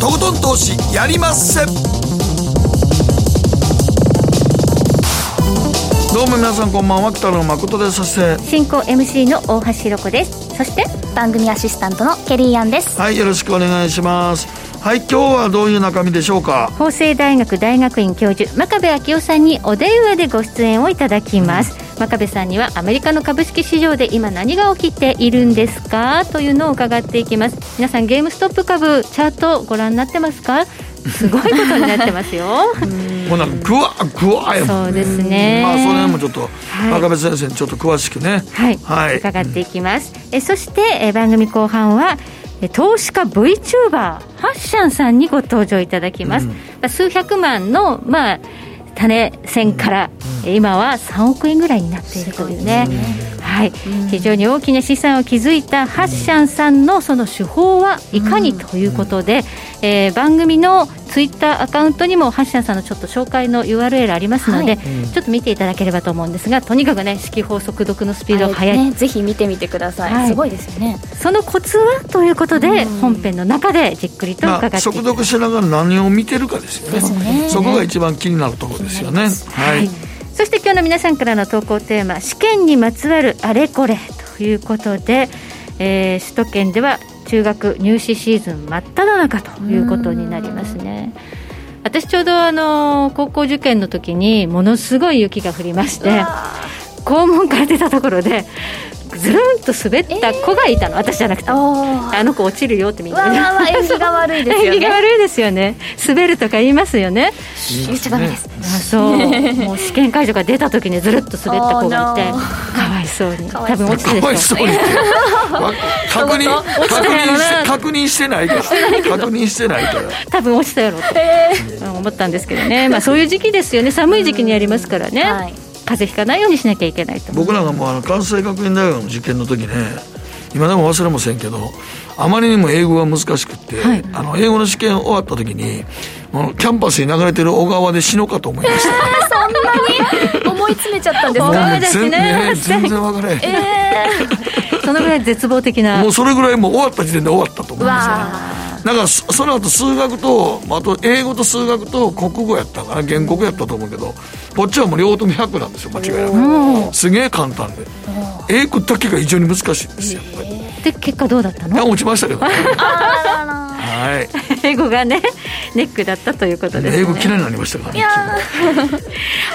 とことん投資やりまっせ。どうも皆さんこんばんは北野誠です。そして進行 MC の大橋ひろ子です。そして番組アシスタントのケリーアンです。はいよろしくお願いします。はい今日はどういう中身でしょうか？法政大学大学院教授真壁昭夫さんにお電話でご出演をいただきます、真壁さんにはアメリカの株式市場で今何が起きているんですか？というのを伺っていきます皆さんゲームストップ株チャートご覧になってますか？すごいことになってますよ。もうなんかぐわぐわやそうですね。まあその辺もちょっと、真壁先生にちょっと詳しくね。はい。はい、伺っていきます。えそしてえ番組後半は。投資家 VTuber ハッシャンさんにご登場いただきます、うん、数百万の、まあ、種線から、うん、今は3億円ぐらいになっているというね、はい、非常に大きな資産を築いたハッシャンさんのその手法はいかにということで、えー、番組のツイッターアカウントにもハッシャンさんのちょっと紹介の URL ありますので、はい、ちょっと見ていただければと思うんですがとにかくね式法速読のスピードが速い、ね、ぜひ見てみてください、はい、すごいですよね。そのコツはということで、本編の中でじっくりと伺って、まあ、速読しながら何を見てるかですよね、ね、そこが一番気になるところですよね。はいそして今日の皆さんからの投稿テーマ試験にまつわるあれこれということで、えー、首都圏では中学入試シーズン真っ只中ということになりますね。私ちょうどあの高校受験の時にものすごい雪が降りまして校門から出たところでずるんと滑った子がいたの、えー、私じゃなくて。あの子落ちるよってみんな、ね、わわ縁起が悪いですよね。縁起が悪いですよね。滑るとか言いますよね。言っちゃダメです。あそう。もう試験会場から出た時にずるっと滑った子がいて。かわいそうに。多分落ちてるかわいそうに確認確認し確認してないから確認してないから多分落ちたやろと、えー、思ったんですけどね。まあそういう時期ですよね。寒い時期にやりますからね、はい風邪ひかないようにしなきゃいけないと僕らがもうあの関西学院大学の受験の時ね今でも忘れませんけどあまりにも英語が難しくって、はい、あの英語の試験終わった時にキャンパスに流れてる小川で死のうかと思いました、そんなに思い詰めちゃったんですか、ね、全ね。全然分からへん、えー、そのぐらい絶望的な。もうそれぐらいもう終わった時点で終わったと思いますね。だからその後数学とあと英語と数学と国語やったかな原告やったと思うけどこっちはもう両方とも100なんですよ間違いなく。すげえ簡単で。英語だけが非常に難しいんですよで結果どうだったの？落ちましたけどねはい。英語がねネックだったということです、ね、英語嫌いになりましたからねは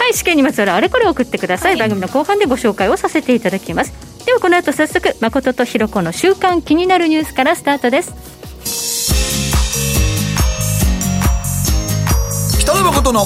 い試験にまつわるあれこれ送ってください、はい、番組の後半でご紹介をさせていただきます。ではこの後早速誠とひろ子の週刊気になるニュースからスタートです。北野誠の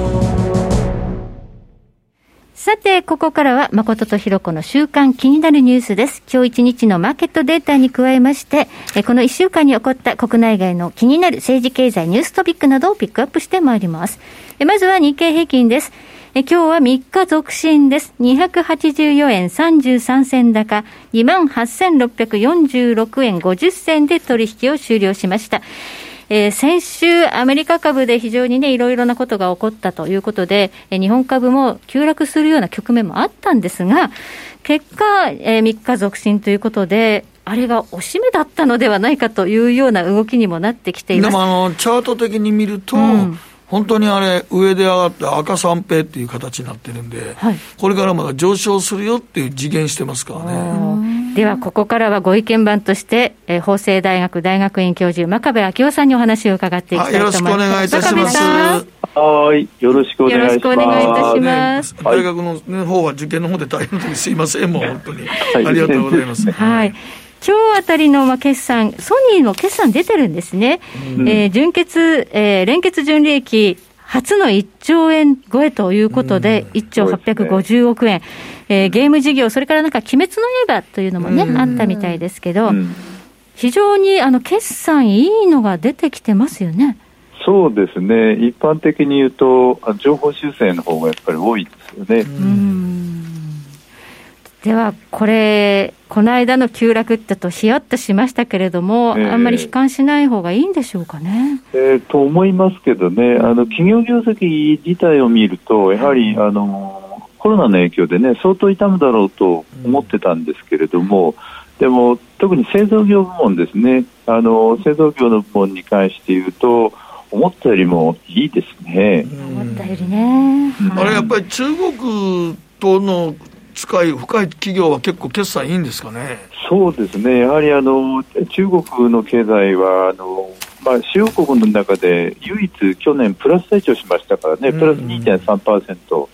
さて、ここからは誠とひろ子の週間気になるニュースです。今日一日のマーケットデータに加えまして、この一週間に起こった国内外の気になる政治経済ニューストピックなどをピックアップしてまいります。まずは日経平均です。今日は3日続伸です。284円33銭高、28,646円50銭で取引を終了しました。えー、先週、アメリカ株で非常にね、いろいろなことが起こったということで、えー、日本株も急落するような局面もあったんですが、結果、えー、3日続伸ということで、あれが押し目だったのではないかというような動きにもなってきています。でもあの、チャート的に見ると、うん本当にあれ、上で上がって赤三平っていう形になってるんで、はい、これからまだ上昇するよっていう次元してますからね。では、ここからはご意見番として、えー、法政大学大学院教授、真壁昭夫さんにお話を伺っていきたいと思います。よろしくお願いいたします。はい、よろしくお願いします。よろしくお願いいたします。大学の、ね、方は受験の方で大変ですいません、もう本当に。ありがとうございます。はい。今日あたりのまあ決算、ソニーの決算出てるんですね。うん、えー、純血、えー、連結純利益、初の1兆円超えということで、1兆850億円、えー、ゲーム事業、それからなんか、鬼滅の刃というのもね、あったみたいですけど、非常にあの決算いいのが出てきてますよね。そうですね、一般的に言うと、情報修正の方がやっぱり多いですよね。では、これ、この間の急落ってと、ひやっとしましたけれども、えー、あんまり悲観しない方がいいんでしょうかね。えー、と思いますけどね、あの企業業績自体を見ると、やはり、あのコロナの影響でね、相当痛むだろうと思ってたんですけれども、でも、特に製造業部門ですね、あの製造業の部門に関して言うと、思ったよりもいいですね。思ったよりね。あれやっぱり中国との使い深い企業は結構決算いいんですかね？そうですね。やはりあの中国の経済はあのまあ主要国の中で唯一去年プラス成長しましたからね、プラス2.3%。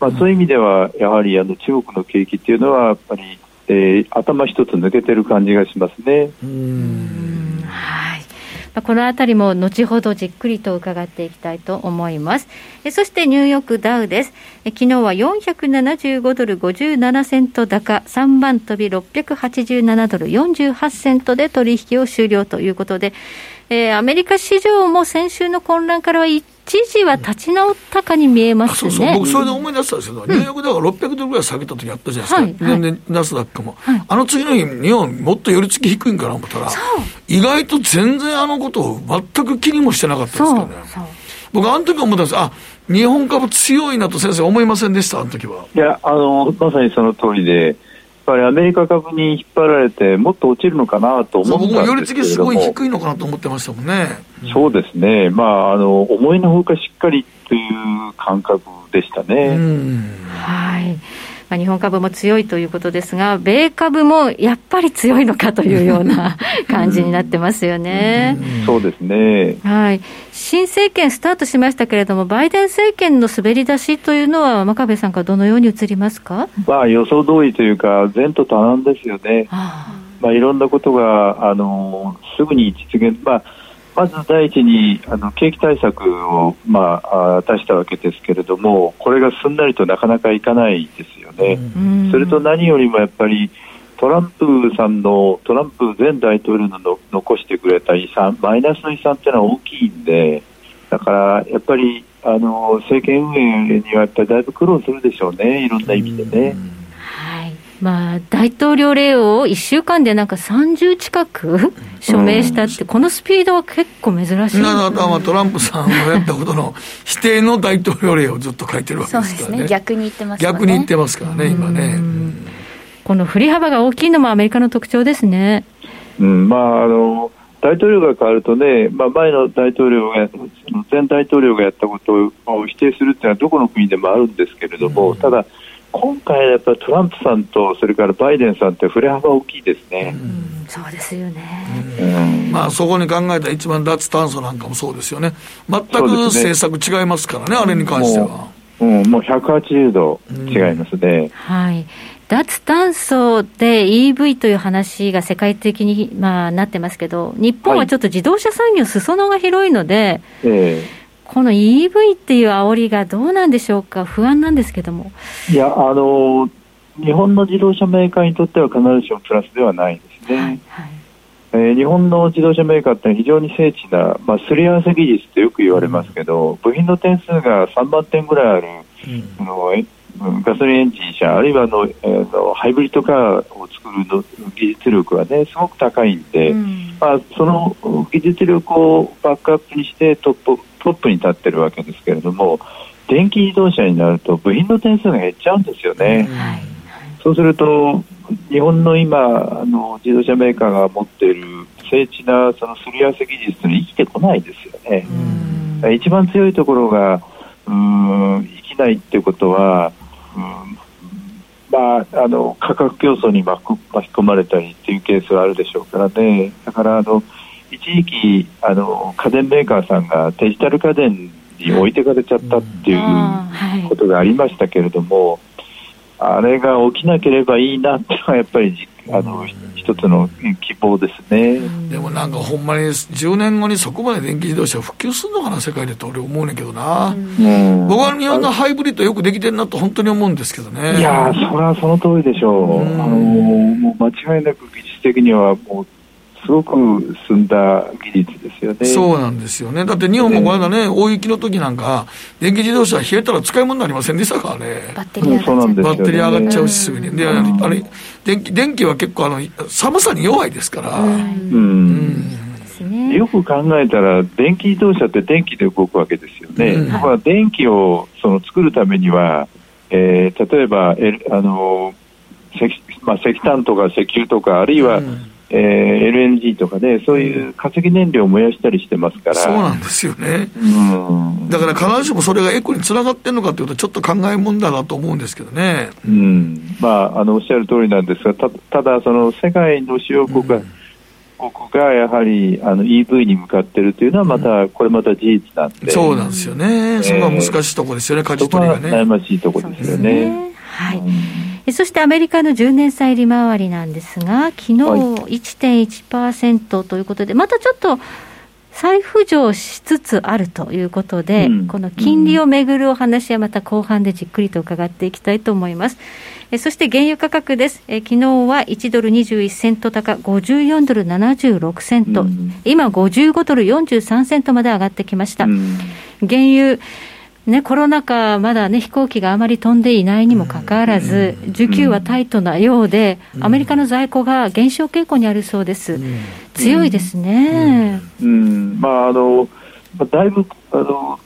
まあそういう意味ではやはりあの中国の景気っていうのはやっぱり、えー、頭一つ抜けてる感じがしますね。まあ。このあたりも後ほどじっくりと伺っていきたいと思います。そしてニューヨークダウです。昨日は475ドル57セント高、3番飛び687ドル48セントで取引を終了ということで、えー、アメリカ市場も先週の混乱からは一時は立ち直ったかに見えますね、そうそう。僕、それで思い出したんですけど、うん、ニューヨークダウが600ドルぐらい下げた時あったじゃないですか、はいはい、ナスダックも、はい、あの次の日、日本、もっと寄り付き低いんかな思ったら、意外と全然あのことを全く気にもしてなかったですからね。僕、あの時思ったんです、あ日本株強いなと先生、思いませんでした、あの時は。いや、あのまさにその通りで、ぱりアメリカ株に引っ張られて、もっと落ちるのかなと思ったんですけれども、僕も寄り付きすごい低いのかなと思ってましたもんね。そうですね、まあ、あの思いのほかしっかりという感覚でしたね。はいまあ、日本株も強いということですが、米株もやっぱり強いのかというような 感じになってますよね。そうですね、はい、新政権スタートしましたけれども、バイデン政権の滑り出しというのは、真壁さんからどのように映りますか、まあ、予想通りというか、前途多難ですよね。あ。まあ、いろんなことがあのすぐに実現、まあまず第一にあの景気対策を、まあ、出したわけですけれども、これがすんなりとなかなかいかないですよね。それと何よりもやっぱりトランプさんのトランプ前大統領のの残してくれた遺産マイナスの遺産っていうのは大きいんでだからやっぱりあの政権運営にはやっぱりだいぶ苦労するでしょうねいろんな意味でね。まあ、大統領令を1週間でなんか30近く署名したって、うん、このスピードは結構珍しいです、ね、トランプさんのやったことの否定の大統領令をずっと書いてるわけですからね、ね。逆に言ってますね。逆に言ってますからね、今ね。この振り幅が大きいのもアメリカの特徴ですね。うん。まああの大統領が変わるとね、まあ、前の大統領が、前大統領がやったことを否定するっていうのはどこの国でもあるんですけれども、うん、ただ、今回やっぱりトランプさんとそれからバイデンさんって振れ幅大きいですね。うん、そうですよね。うん、まあそこに考えた一番脱炭素なんかもそうですよね。全く政策違いますからね、ねあれに関しては。うん、もう180度違いますね。はい。脱炭素で EV という話が世界的に、まあ、なってますけど、日本はちょっと自動車産業、裾野が広いので、はい、えーこの EV っていう煽りがどうなんでしょうか、不安なんですけども。いや、あの、日本の自動車メーカーにとっては必ずしもプラスではないですね。はいはい。えー、日本の自動車メーカーって非常に精緻な、まあ、すり合わせ技術ってよく言われますけど、うん、部品の点数が3万点ぐらいある、うん、のガソリンエンジン車、あるいはの、えー、のハイブリッドカーを作るの技術力はね、すごく高いんで、うん、まあ、その技術力をバックアップにしてトップトップに立ってるわけですけれども電気自動車になると部品の点数が減っちゃうんですよね。はい、そうすると日本の今あの自動車メーカーが持っている精緻なそのすり合わせ技術に生きてこないですよね。一番強いところがうん生きないっていうことはうんまあ、あの価格競争に巻き込まれたりっていうケースはあるでしょうからね。だからあの一時期あの家電メーカーさんがデジタル家電に置いてかれちゃったっていうことがありましたけれども、あれが起きなければいいなっていうのはやっぱりあの一つの希望ですね。でもなんかほんまに10年後にそこまで電気自動車普及するのかな世界でと俺思うねんけどな、うん、僕は日本のハイブリッドよくできてるなと本当に思うんですけどね。いやそれはその通りでしょう、うん、あのもう間違いなく技術的にはもうすごく進んだ技術ですよね。そうなんですよね。だって日本もこの間ね、大雪の時なんか、電気自動車冷えたら使い物になりませんでしたからね。バッテリー上がっちゃう。バッテリー上がっちゃうし、すぐに。で、あれ、電気、電気は結構あの、寒さに弱いですから。うん。うんよく考えたら、電気自動車って電気で動くわけですよね。うん、だから電気をその作るためには、えー、例えば、えあの石まあ、石炭とか石油とか、あるいは、うん、えー、LNG とかね、そういう化石燃料を燃やしたりしてますから。そうなんですよね。うん、だから必ずしもそれがエコにつながってるのかというと、ちょっと考えもんだなと思うんですけどね。うん。まあ、あの、おっしゃる通りなんですが、たただ、その世界の主要国が、うん国がやはりあの EV に向かっているというのは、また、これまた事実なんで、そうなんですよね、そこは難しいところですよね、舵取りがね。悩ましいところですよね。はい、そしてアメリカの10年債利回りなんですが、昨日1.1%ということで、またちょっと再浮上しつつあるということで、うん、この金利をめぐるお話はまた後半でじっくりと伺っていきたいと思います。えそして原油価格です。え昨日は1ドル21セント高、54ドル76セント、うん、今55ドル43セントまで上がってきました。うん、原油ね、コロナ禍、まだね、飛行機があまり飛んでいないにもかかわらず、需給はタイトなようで、アメリカの在庫が減少傾向にあるそうです。強いですね。うん、まあ、あの、だいぶ、あの、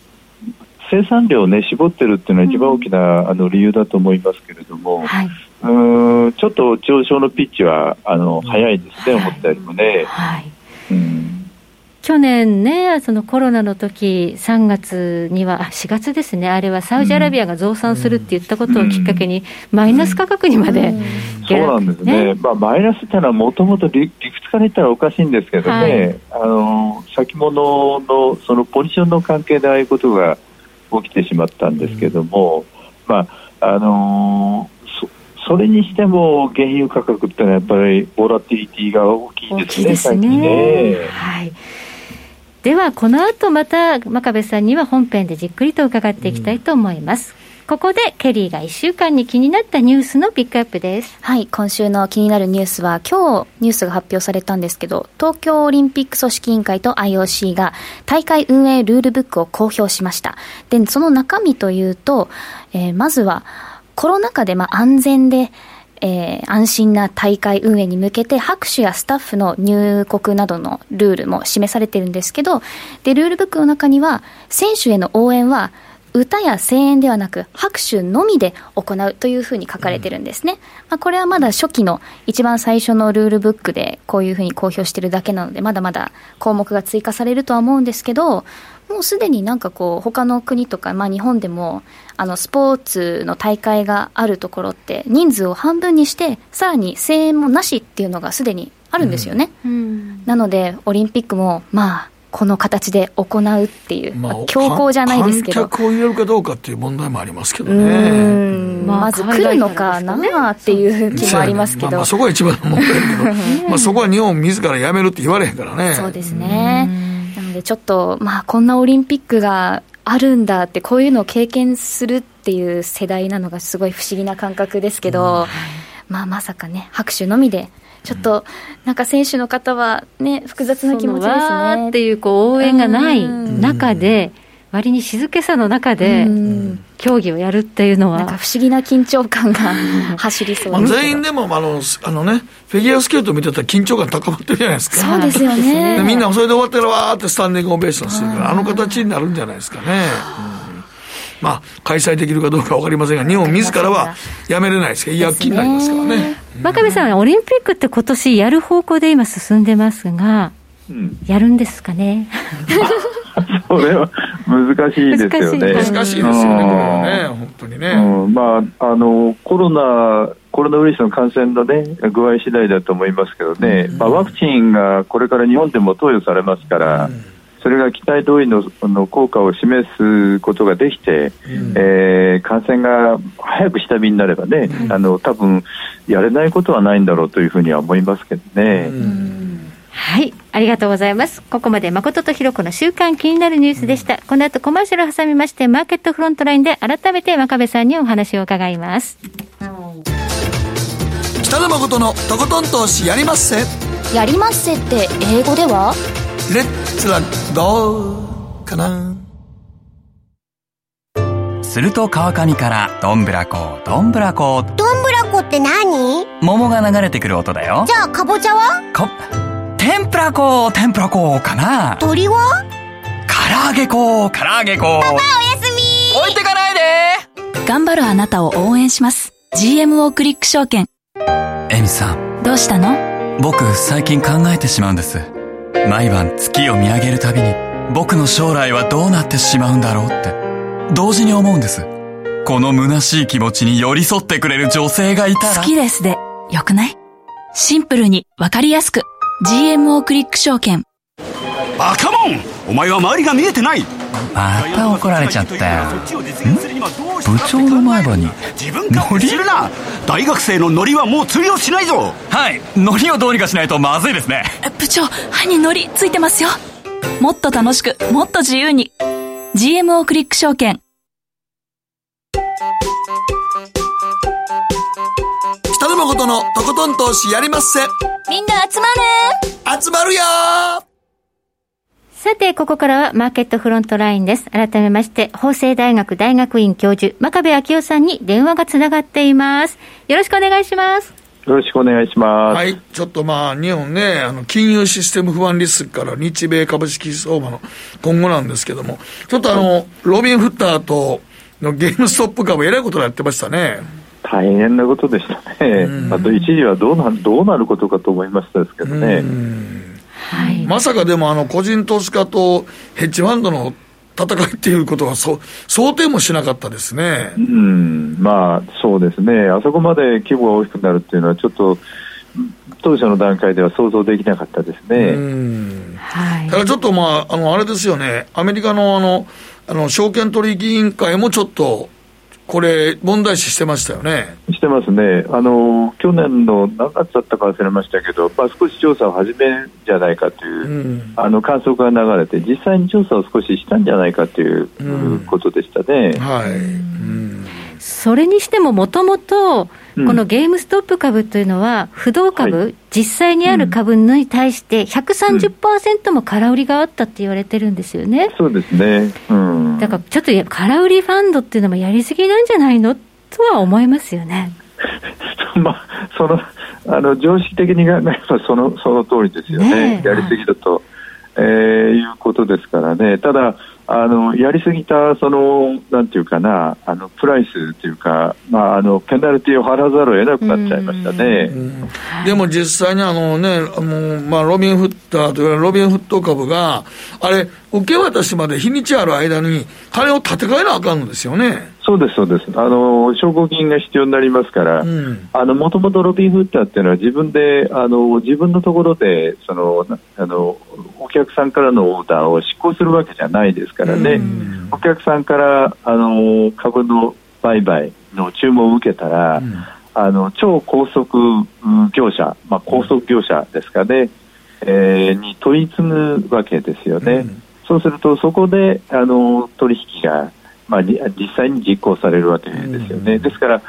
生産量をね、絞ってるっていうのは一番大きな、あの理由だと思いますけれども、はい、うんちょっと上昇のピッチはあの早いですね、思ったよりもね。はい。うん去年ね、そのコロナの時3月には、4月ですね、あれはサウジアラビアが増産するって言ったことをきっかけに、マイナス価格にまで、そうなんですね、まあ、マイナスっていうのは、もともと理屈から言ったらおかしいんですけどね、はい、あの先物のそのポジションの関係でああいうことが起きてしまったんですけども、まああのそそれにしても原油価格ってのはやっぱりボラティリティが大きいですね、最近ね。はいではこの後また真壁さんには本編でじっくりと伺っていきたいと思います、うん、ここでケリーが1週間に気になったニュースのピックアップです。はい今週の気になるニュースは今日ニュースが発表されたんですけど東京オリンピック組織委員会と IOC が大会運営ルールブックを公表しました。でその中身というと、えー、まずはコロナ禍でまあ安全でえー、安心な大会運営に向けて拍手やスタッフの入国などのルールも示されてるんですけどでルールブックの中には選手への応援は歌や声援ではなく拍手のみで行うというふうに書かれてるんですね、まあ、これはまだ初期の一番最初のルールブックでこういうふうに公表してるだけなのでまだまだ項目が追加されるとは思うんですけどもうすでになんかこう他の国とか、まあ、日本でもあのスポーツの大会があるところって人数を半分にしてさらに声援もなしっていうのがすでにあるんですよね、うん、なのでオリンピックもまあこの形で行うっていう、まあ、強行じゃないですけど。観客を入れるかどうかっていう問題もありますけどね、まあ、まず来るのかなっていう気もありますけど、まあ、まあそこは一番の問題だけど。まあそこは日本自らやめるって言われへんからね。そうですね。なのでちょっとまあこんなオリンピックがあるんだってこういうのを経験するっていう世代なのがすごい不思議な感覚ですけど、うん。まあ、まさかね拍手のみでちょっとなんか選手の方はね複雑な気持ちですね。っていうこう応援がない中で、割に静けさの中で競技をやるっていうのは、なんか不思議な緊張感が走りそうです全員でもあのあのね。フィギュアスケート見てたら緊張感高まってるじゃないですかそうですよね。みんなそれで終わってるわーってスタンディングオベーションするからあの形になるんじゃないですかね、まあ、開催できるかどうか分かりませんが、日本自らはやめれないですけど、躍起になりますからね。真壁さん、オリンピックって今年やる方向で今進んでますが、うん、やるんですかね？それは難しいですよね。難しいですよね、これはね、本当にね。うん、まあ、あの、コロナ、コロナウイルスの感染のね、具合次第だと思いますけどね、うん、まあ、ワクチンがこれから日本でも投与されますから、うんそれが期待通りのの効果を示すことができて、うん、えー、感染が早く下火になればね、うん、あの多分やれないことはないんだろうというふうには思いますけどね。はい。ありがとうございます。ここまで誠とひろ子の週間気になるニュースでした。この後コマーシャルを挟みまして、マーケットフロントラインで改めて真壁さんにお話を伺います。北野誠のとことん投資やりまっせ。やりまっせって英語では？レッツラどうかなすると川上からどんぶらこどんぶらこどんぶらこって何桃が流れてくる音だよじゃあかぼちゃはこ天ぷらこ天ぷらこかな鳥は唐揚げこ唐揚げこパパおやすみ置いてかないで頑張るあなたを応援します GMO クリック証券エミさんどうしたの僕最近考えてしまうんです毎晩月を見上げるたびに僕の将来はどうなってしまうんだろうって同時に思うんです。この虚しい気持ちに寄り添ってくれる女性がいたら好きですでよくない？シンプルにわかりやすく。GMO クリック証券。バカモン!お前は周りが見えてないまた怒られちゃったよ部長の前歯に自分勝手するな！大学生のノリはもう通用しないぞ！はい。ノリをどうにかしないとまずいですね。部長歯にノリついてますよ。もっと楽しくもっと自由に。GMO クリック証券。北野誠のとことん投資やりまっせ。みんな集まる集まるよさて、ここからはマーケットフロントラインです。改めまして、法政大学大学院教授、真壁昭夫さんに電話がつながっています。よろしくお願いします。よろしくお願いします。はい。ちょっとまあ、日本ね、あの、金融システム不安リスクから日米株式相場の今後なんですけども、ちょっとあの、ロビン・フッターとのゲームストップ株、えらいことやってましたね。大変なことでしたね。あと一時はどうなどうなることかと思いましたですけどね。はい、まさかでもあの個人投資家とヘッジファンドの戦いっていうことはそ想定もしなかったですね。うん、まあそうですね。あそこまで規模が大きくなるっていうのはちょっと当初の段階では想像できなかったですね。うんはい、ただちょっとまああのあれですよね。アメリカのあのあの証券取引委員会もちょっとこれ、問題視してましたよね。してますね。あの、去年の何月だったか忘れましたけど、まあ、少し調査を始めるんじゃないかという、うん、あの、観測が流れて、実際に調査を少ししたんじゃないかという、うん、ことでしたね。はい。うんそれにしても、もともと、このゲームストップ株というのは、不動株、はい、実際にある株に対して130%も空売りがあったって言われてるんですよね。そうですね。うん。だからちょっと空売りファンドっていうのもやりすぎなんじゃないのとは思いますよね。まあ、その、あの、常識的に考えればその、その通りですよね。ねやりすぎだと、えー、いうことですからね。ただ、あのやりすぎたそのなんていうかなあのプライスというか、まあ、あのペナルティを払わざるを得なくなっちゃいましたね。でも実際にあのね、あのまあ、ロビン・フッターというロビン・フット株が、あれ、受け渡しまで日にちある間に、金を立て替えなあかんのですよね。そうです、そうです。あの、証拠金が必要になりますから、うん、あの、もともとロビン・フッターっていうのは自分で、あの、自分のところで、その、あの、お客さんからのオーダーを執行するわけじゃないですからね、うん、お客さんからあの株の売買の注文を受けたら、うん、あの超高速業者、まあ、高速業者ですかね、えー、に取り次ぐわけですよね、うん、そうするとそこであの取引が、まあ、実際に実行されるわけですよね。ですから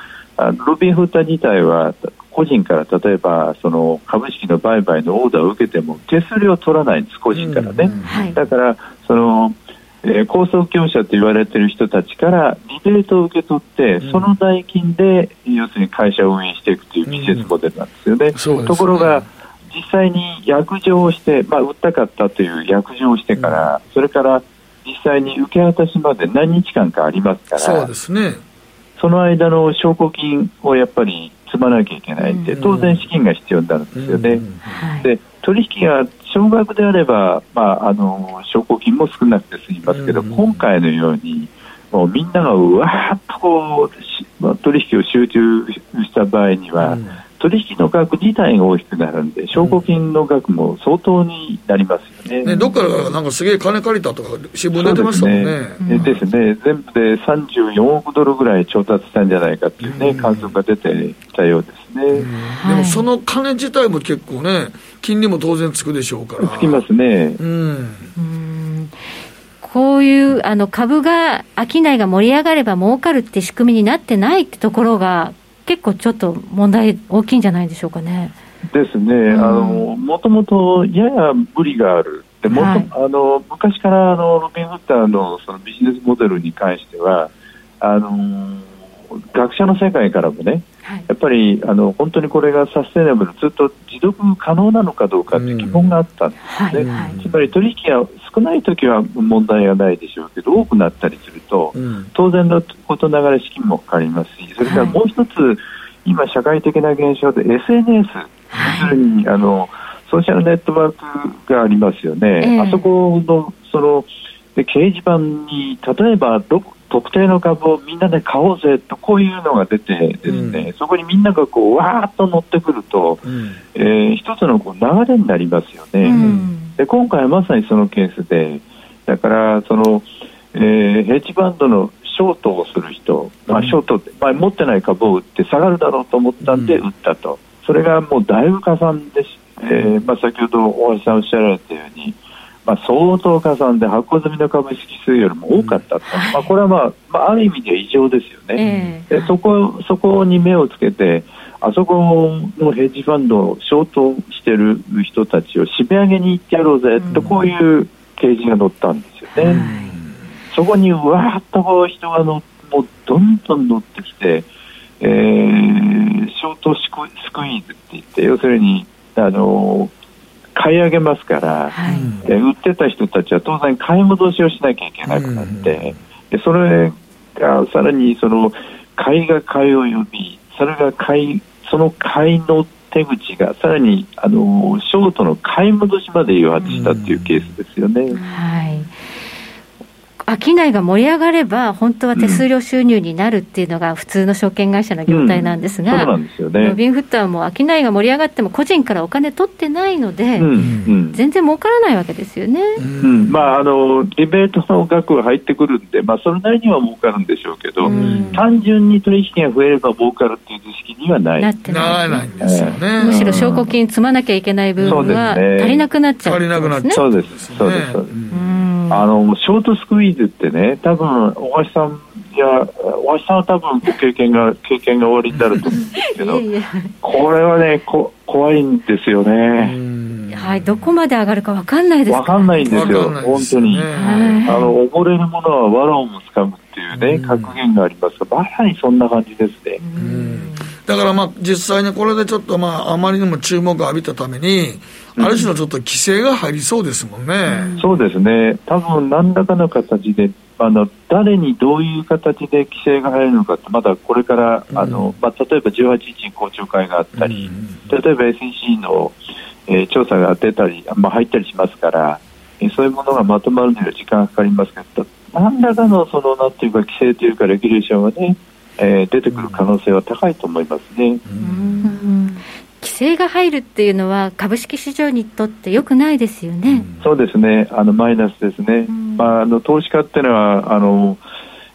ロビン・フッター自体は個人から例えばその株式の売買のオーダーを受けても手数料を取らないんです、個人からね。だからそのえー、業者と言われている人たちからリベートを受け取って、うん、その代金で要するに会社を運営していくというビジネスモデルなんですよね。うんね。ところが実際に約定をして、まあ、売ったかったという約定をしてから、うん、それから実際に受け渡しまで何日間かありますからそうですね。その間の証拠金をやっぱり積まなきゃいけないって、当然資金が必要になるんですよね。で取引が少額であれば、まあ、あの証拠金も少なくて済みますけど、今回のようにもうみんながうわーっとこう取引を集中した場合には、取引の額自体が大きくなるんで、証拠金の額も相当になりますよね。ねどっからなんかすげえ金借りたとか、新聞出てましたもんね。ですね、全部で34億ドルぐらい調達したんじゃないかっていうね、観測が出てたようですね。でもその金自体も結構ね、金利も当然つくでしょうから。つきますね。うん。うんこういうあの株が、商いが盛り上がれば儲かるって仕組みになってないってところが、結構ちょっと問題大きいんじゃないでしょうかね。ですね、あのもともとやや無理がある、でも、はい、あの昔からあのロビン・フッターのそのビジネスモデルに関しては、あの学者の世界からもね、はい、やっぱりあの本当にこれがサステナブル、ずっと持続可能なのかどうかって疑問があったんですね、うんはいはい、つまり取引が少ないときは問題はないでしょうけど、多くなったりすると、うん、当然のことながら資金もかかりますし、それからもう一つ、今、社会的な現象で SNS、要するにあのソーシャルネットワークがありますよね、えー、あそこのそので掲示板に例えばど特定の株をみんなで買おうぜとこういうのが出てですね、うん、そこにみんながこうわーっと乗ってくると、うん、えー、一つのこう流れになりますよね、うん、で今回はまさにそのケースでだからその、えー、ヘッジファンドのショートをする人、まあ、ショートって、まあ、持ってない株を売って下がるだろうと思ったん。で売ったと、それがもうだいぶ加算でし、えーまあ、先ほど大橋さんおっしゃられたように、まあ、相当加算で発行済みの株式数よりも多かったと、うん。まあ、これは、まあまあ、ある意味では異常ですよね、えー、でそこそこに目をつけてあそこのヘッジファンドをショートしてる人たちを締め上げに行ってやろうぜ。と、こういう掲示が載ったんですよね、うん、そこにわーっとこう人がのもうどんどん乗ってきて、えー、ショートスクスクイーズって言って要するにあの買い上げますから、はい、で売ってた人たちは当然買い戻しをしなきゃいけなくなって、でそれがさらにその買いが買いを呼びそれが買いその買いの手口がさらにあのショートの買い戻しまで誘発したっていうケースですよね。はい商いが盛り上がれば、本当は手数料収入になるっていうのが普通の証券会社の業態なんですが、ロビン・フッターも商いが盛り上がっても、個人からお金取ってないので、うん、全然儲からないわけですよね、まあ、あのリベートの額が入ってくるんで、まあ、それなりには儲かるんでしょうけど、単純に取引が増えれば儲かるっていう図式にはないなってないですよね、むしろ証拠金積まなきゃいけない部分は足りなくなっちゃう、ね、足りなくなっちゃうそうです、そうです、そうです。あのショートスクイーズってね、多分大橋さんや大橋さんは多分ご経験が 経験がおありになると思うんですけど、いやいやこれはねこ怖いんですよね。はい、どこまで上がるか分かんないです。わかんないんですよ、本当に。あの溺れるものは藁をもつかむっていうね、格言があります。が、まさにそんな感じですね。だからまあ実際にこれでちょっとまああまりにも注目を浴びたために、ある種のちょっと規制が入りそうですもんね。そうですね。多分何らかの形で、あの誰にどういう形で規制が入るのかって、まだこれから、うん、あのまあ、例えば18日に公聴会があったり、うん、例えば SEC の、えー、調査が出たり、まあ、入ったりしますから、えー、そういうものがまとまるには時間がかかりますけど、何らかのそのなんていうか規制というかレギュレーションはね、えー、出てくる可能性は高いと思いますね。規制が入るっていうのは、株式市場にとってよくないですよね。そうですね、あのマイナスですね。まあ、あの投資家っていうのはあの、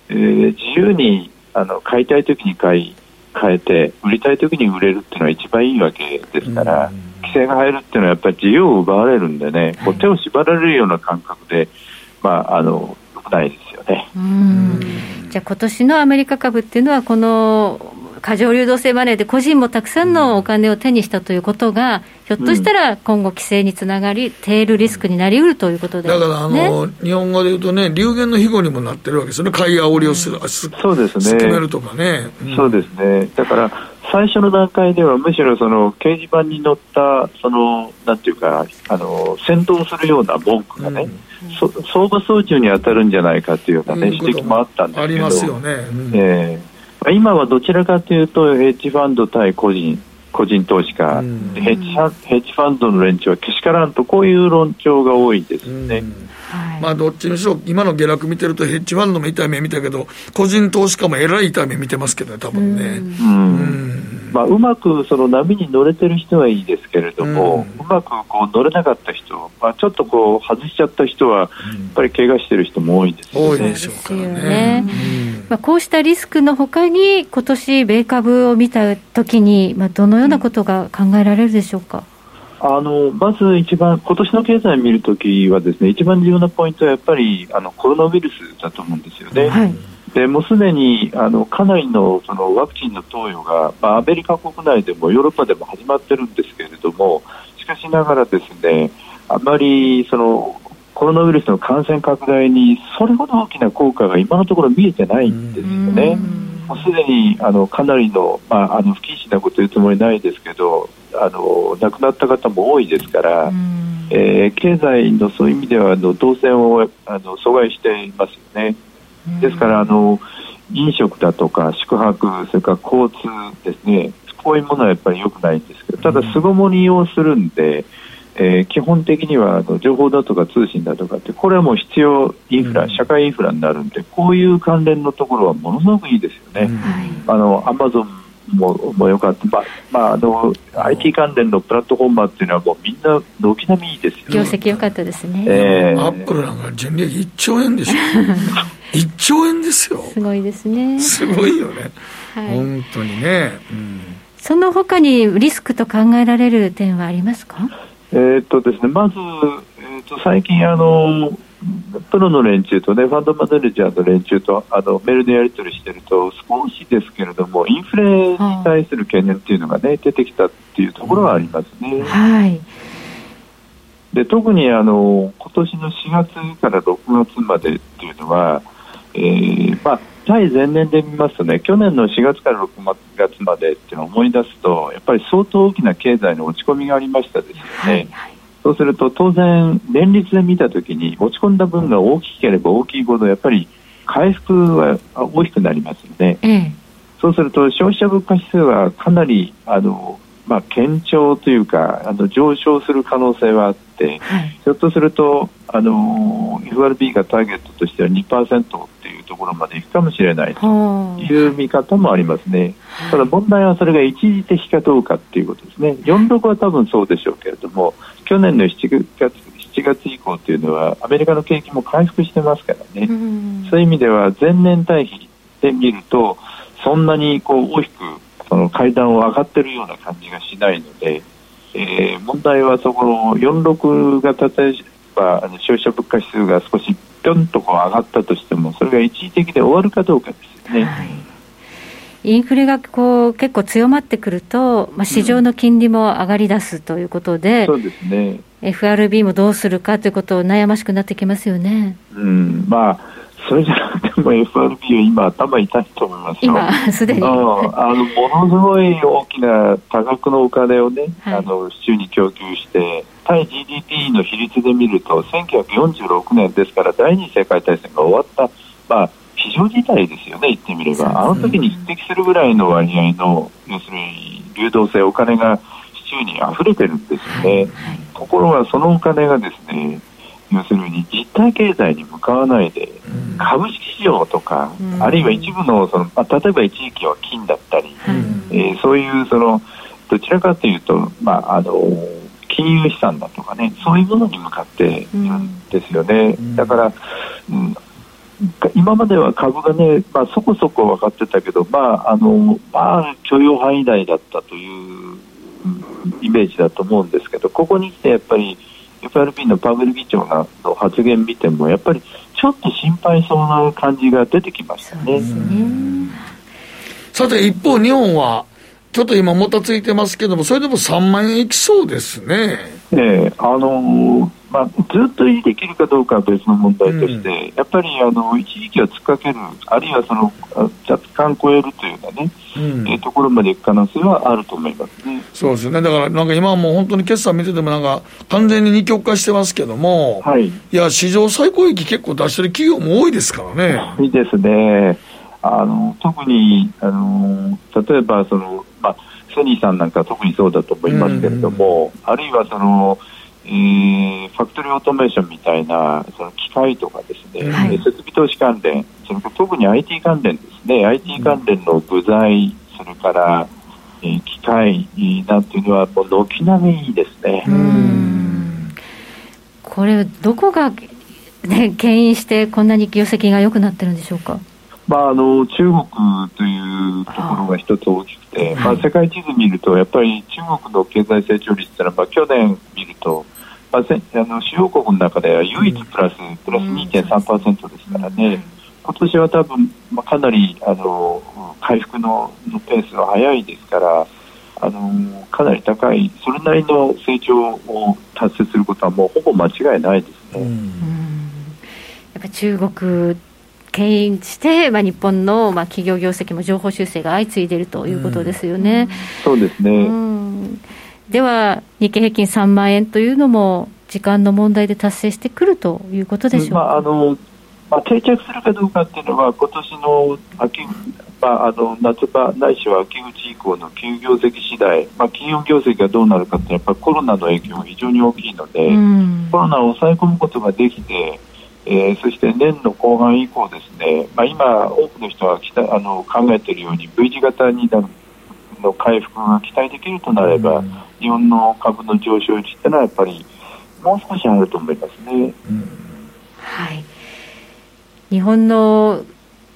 えー、自由にあの買いたいときに買い変えて売りたいときに売れるっていうのは一番いいわけですから、規制が入るっていうのはやっぱり自由を奪われるんでね、こう手を縛られるような感覚で、まあ、あのよくないですよね。じゃあ今年のアメリカ株っていうのはこの過剰流動性マネーで個人もたくさんのお金を手にしたということが、ひょっとしたら今後、規制につながり、テールリスクになりうるということで、ね、だからあの、日本語で言うとね、流言の庇護にもなってるわけですよね、買い煽りをする、うん、そうですね、進めるとかね、うん、そうですね、だから最初の段階では、むしろその掲示板に載った、そのなんていうか、あの先導するような文句がね、うん。相場操縦に当たるんじゃないかというような、ね、指摘もあったんですけど、ありますよね、うん、えー、今はどちらかというと、ヘッジファンド対個人、個人投資家、うん、ヘッジヘッジファンドの連中はけしからんと、こういう論調が多いですね。うん。まあ、どっちにしろ、今の下落見てると、ヘッジファンドも痛い目見たけど、個人投資家もえらい痛い目見てますけどね、多分ね。うん、うんまあ、うまくその波に乗れてる人はいいですけれども、うん、うまくこう乗れなかった人、まあ、ちょっとこう外しちゃった人は、やっぱり怪我してる人も多いですよね。多いでしょうからね。まあ、こうしたリスクのほかに、今年米株を見たときに、まあ、どのようなことが考えられるでしょうか？あのまず一番、今年の経済を見るときはですね、一番重要なポイントはやっぱりあのコロナウイルスだと思うんですよね。はいでもうすでにあのかなりのそのワクチンの投与が、まあ、アメリカ国内でもヨーロッパでも始まってるんですけれどもしかしながらですねあまりそのコロナウイルスの感染拡大にそれほど大きな効果が今のところ見えてないんですよね。もうすでにあのかなりの,、まあ、あの不謹慎なこと言うつもりないですけどあの亡くなった方も多いですから、えー、経済のそういう意味ではあの動線をあの阻害していますよね。ですからあの飲食だとか宿泊それから交通ですね。こういうものはやっぱり良くないんですけどただ巣ごもりをするんで、えー、基本的にはあの情報だとか通信だとかってこれはもう必要インフラ、社会インフラになるんでこういう関連のところはものすごくいいですよね。あのアマゾンももよかった、ままあ、あの IT 関連のプラットフォーマーっていうのはもうみんな軒並みいいですよ、業績良かったですね、えー、アップルなんか純利益1兆円でしょ。1兆円ですよ。すごいですね。すごいよね、はい、本当にね、うん、その他にリスクと考えられる点はありますかえっとですねまず、えー、と最近あのプロの連中とね、ファンドマネージャーの連中とあのメールでやり取りしてると、少しですけれども、インフレに対する懸念っていうのがね、出てきたっていうところはありますね。はい。で特にあの今年の4月から6月までっていうのは、えーまあ、対前年で見ますとね去年の4月から6月までっていうのを思い出すとやっぱり相当大きな経済の落ち込みがありましたですよね。はいはいそうすると当然、連立で見たときに落ち込んだ分が大きければ大きいほどやっぱり回復は大きくなりますので、うん、そうすると消費者物価指数はかなりあの、まあ、堅調というかあの上昇する可能性はあって、はい、ひょっとするとあの FRB がターゲットとしては2%っていうところまでいくかもしれないという見方もありますね。ただ問題はそれが一時的かどうかっていうことですね。46は多分そうでしょうけれども、去年の7月 ,7 月以降というのはアメリカの景気も回復してますからね、うん、そういう意味では前年対比で見るとそんなにこう大きくその階段を上がってるような感じがしないので、えー、問題はそこの46が例えば消費者物価指数が少しぴょんとこう上がったとしてもそれが一時的で終わるかどうかですよね。はいインフレがこう結構強まってくると、まあ、市場の金利も上がり出すということで、うん、そうですね、FRB もどうするかということを悩ましくなってきますよね。うん、まあそれじゃなくても FRB は今、頭痛いと思いますよ。今、すでに。あの、ものすごい大きな多額のお金をね、はい、あの、市中に供給して、対 GDP の比率で見ると、1946年ですから、第二次世界大戦が終わった、まあ、非常事態ですよね、言ってみれば、あの時に匹敵するぐらいの割合の、要するに流動性、お金が市中に溢れてるんですよね、ところがそのお金がですね、要するに実体経済に向かわないで、株式市場とか、あるいは一部のその、まあ、例えば一時期は金だったり、えー、そういうそのどちらかというと、まああの金融資産だとかね、そういうものに向かっているんですよね。だから、うん今までは株がね、まあ、そこそこ分かってたけど、まああのまあ、許容範囲内だったというイメージだと思うんですけど、ここに来てやっぱり FRB のパウエル議長の発言見ても、やっぱりちょっと心配そうな感じが出てきましたね。ねさて、一方、日本はちょっと今、もたついてますけども、それでも3万円いきそうですね。ええあのー、まあ、ずっと維持できるかどうかは別の問題として、うん、やっぱりあの一時期は突っかける、あるいはその若干超えるというようなね、うん、えー、ところまでいく可能性はあると思いますねそうですね、だからなんか今はもう本当に決算見てても、なんか完全に二極化してますけども、はい、いや、史上最高益結構出してる企業も多いですからね。いいですね。あの特にあの例えばその、まあ、ソニーさんなんか特にそうだと思いますけれども、あるいはその、えー、ファクトリーオートメーションみたいなその機械とかですね、はい、設備投資関連それから特に IT 関連ですね IT 関連の部材それから、えー、機械なんていうのはもう軒並みいいですね。これどこがね、牽引してこんなに業績が良くなってるんでしょうか？まあ、あの中国というところが一つ大きくて、まあ、世界地図見ると、やっぱり中国の経済成長率というのは、まあ、去年見ると、まあ、あの主要国の中では唯一プラス、プラス2.3%ですからね、今年は多分、まあ、かなりあの回復ののペースが速いですからあのかなり高いそれなりの成長を達成することはもうほぼ間違いないですね。やっぱ中国牽引して、まあ、日本の、まあ、企業業績も情報修正が相次いでいるということですよね。そうですね、では、日経平均3万円というのも、時間の問題で達成してくるということでしょうか？まああのまあ、定着するかどうかっていうのは、今年の秋、まあ、あの夏場ないしは秋口以降の企業業績次第、まあ、企業業績がどうなるかってやっぱりコロナの影響が非常に大きいので、コロナを抑え込むことができて、えー、そして年の後半以降ですね、まあ、今、多くの人がきたあの考えているように V 字型になるの回復が期待できるとなれば、うん、日本の株の上昇率ってのはやっぱりもう少しあると思いますね。うん、はい。日本の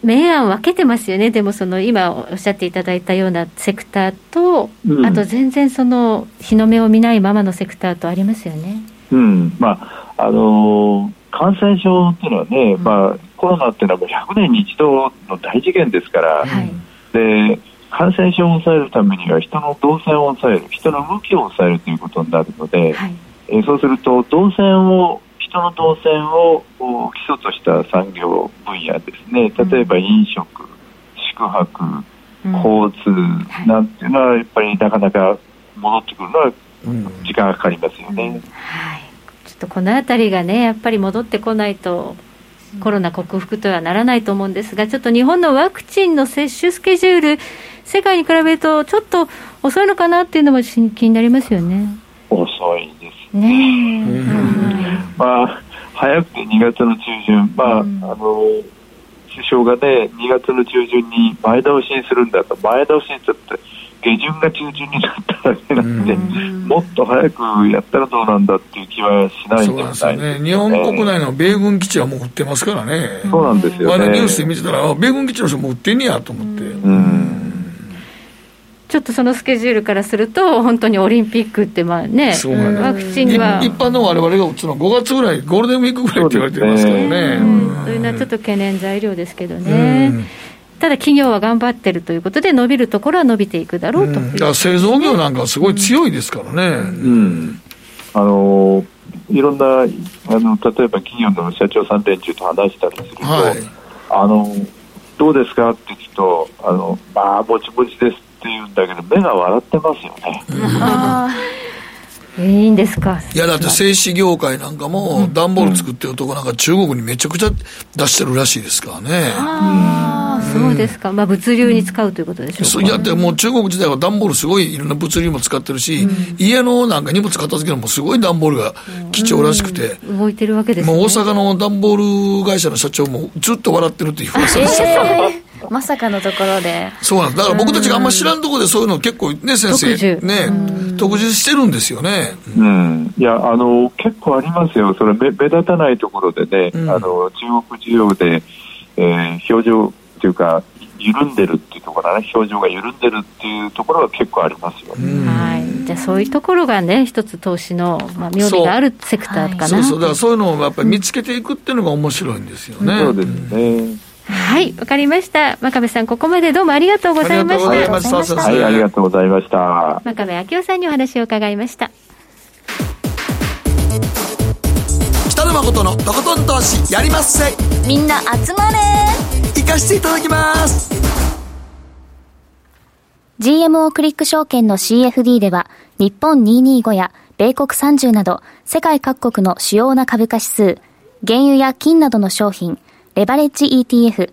明暗分けてますよね、でもその今おっしゃっていただいたようなセクターと、うん、あと全然その日の目を見ないままのセクターとありますよね。うん。まああのー感染症っていうのはね、うん、まあ、コロナっていうのはもう100年に一度の大事件ですから、はい、で感染症を抑えるためには人の動線を抑える人の動きを抑えるということになるので、はい、えそうすると動線を人の動線を基礎とした産業分野ですね例えば飲食、宿泊、交通なんていうのはやっぱりなかなか戻ってくるのは時間がかかりますよね。はいっとこの辺りがね、やっぱり戻ってこないと、コロナ克服とはならないと思うんですが、ちょっと日本のワクチンの接種スケジュール、世界に比べると、ちょっと遅いのかなっていうのも気になりますよね。遅いですね。ねまあ、早くて2月の中旬、まあ、うん、あの、首相がね、2月の中旬に前倒しにするんだと、前倒しにちょっと、下旬が中旬になっただけなんで、もっと早くやったらどうなんだっていう気はしないんですよね。日本国内の米軍基地はもう売ってますからね。そうなんですよね。ニュースで見てたら、米軍基地の人も売ってんねやと思って。うんちょっとそのスケジュールからすると、本当にオリンピックって、まあね、ワクチンには。一般のわれわれが打つのは5月ぐらい、ゴールデンウィークぐらいって言われてますからね。というのはちょっと懸念材料ですけどね。ただ企業は頑張ってるということで、伸びるところは伸びていくだろうと、うん、だから製造業なんかすごい強いですからね。うん、あのいろんなあの例えば企業の社長さん連中と話したりすると、はい、あのどうですかって聞くとあの、まあ、ぼちぼちですって言うんだけど、目が笑ってますよね。いいんですか？いやだって製紙業界なんかも段ボール作ってるとこなんか中国にめちゃくちゃ出してるらしいですからね。ああ、そうですか。まあ物流に使うということでしょうか、ね、いやってもう中国自体は段ボールすごいいろんな物流も使ってるし、うん、家のなんか荷物片付けるのもすごい段ボールが貴重らしくて。うん、動いてるわけですね。もう大阪の段ボール会社の社長もずっと笑ってるっていう噂でした。えーまさかのところで。そうなんです。だから僕たちがあんまり知らんところでそういうの結構ね、先生、ね、特需してるんですよね。うん。いや、あの、結構ありますよ。それ目目立たないところでね、うん、あの、中国需要で、えー、表情っていうか、緩んでるっていうところね、表情が緩んでるっていうところは結構ありますよ、はい。じゃあそういうところがね、一つ投資の、まあ、妙味があるセクターかな。そうそう、だからそういうのをやっぱり見つけていくっていうのが面白いんですよね。そうですね。はい、わかりました。真壁さん、ここまでどうもありがとうございました。はい、ありがとうございました。真壁昭夫さんにお話を伺いました。北野誠のとことん投資やりまっせ。みんな集まれ。行かしていただきます。GMO クリック証券の CFD では、日本225や米国30など、世界各国の主要な株価指数、原油や金などの商品、レバレッジ ETF、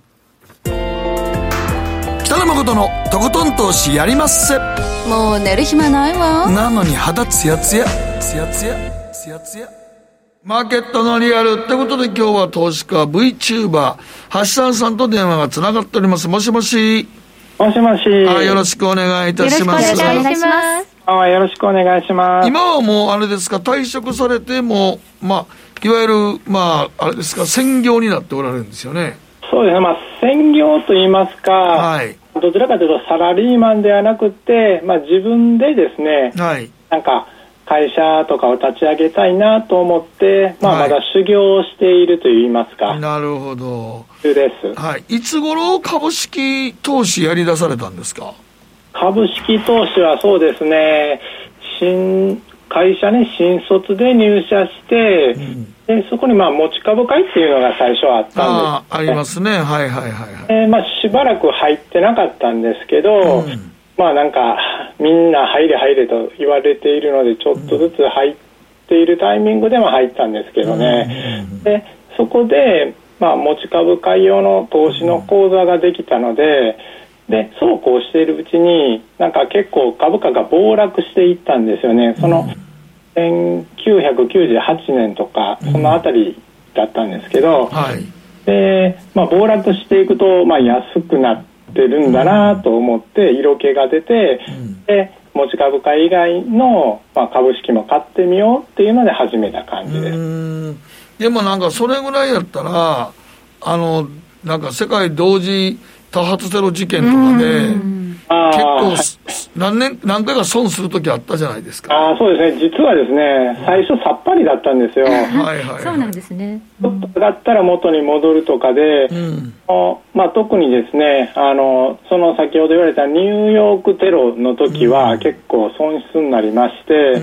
北野誠のとことん投資やりまっせ。もう寝る暇ないわ。なのに肌ツヤツヤ、ツヤツヤ、ツヤツヤ。マーケットのリアルってことで今日は投資家 VTuber、橋田さんと電話がつながっております。もしもし。もしもし。はい、よろしくお願いいたします。よろしくお願いします。はい、よろしくお願いします。今はもうあれですか、退職されても、まあ、いわゆる、まあ、あれですか、専業になっておられるんですよね。そうですね、まあ、専業と言いますか、はい。どちらかというとサラリーマンではなくて、まあ、自分でですね、はい。なんか、会社とかを立ち上げたいなと思って、まあ、はいまだ修行をしていると言いますか、なるほど。です。はい。いつ頃株式投資やり出されたんですか？株式投資はそうですね、新会社に新卒で入社して、でそこにまあ持ち株会っていうのが最初はあったんです、ああ、ありますね。はいはいはいはい。えーまあ、しばらく入ってなかったんですけど、まあなんかみんな入れ入れと言われているのでちょっとずつ入っているタイミングでも入ったんですけどね、でそこで、まあ、持ち株会用の投資の講座ができたのででそうこうしているうちになんか結構株価が暴落していったんですよね。その1998年とかそのあたりだったんですけど、はい。で、まあ、暴落していくと、まあ、安くなってるんだなと思って色気が出て、で持ち株会以外の、まあ、株式も買ってみようっていうので始めた感じです。うん。でもなんかそれぐらいやったら、あの、なんか世界同時多発テロ事件とかで、あ結構何年、何回か損するときあったじゃないですか。あーそうですね実はですね最初さっぱりだったんですよはいはい。そうなんですね。ちょっと上がったら元に戻るとかで、うん。おまあ、特にですねあのその先ほど言われたニューヨークテロの時は結構損失になりまして、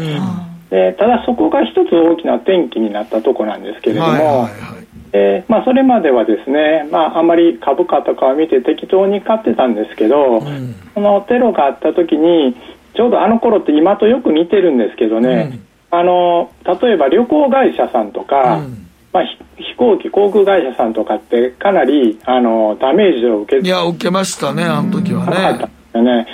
でただそこが一つ大きな転機になったとこなんですけれども、はいはいはい。えーまあ、それまではですね、まあ、あまり株価とかを見て適当に買ってたんですけど、そのテロがあった時にちょうどあの頃って今とよく似てるんですけどね、あの例えば旅行会社さんとか、まあ、ひ飛行機航空会社さんとかってかなりあのダメージを受けていや、受けましたね、あの時はね。ですよね。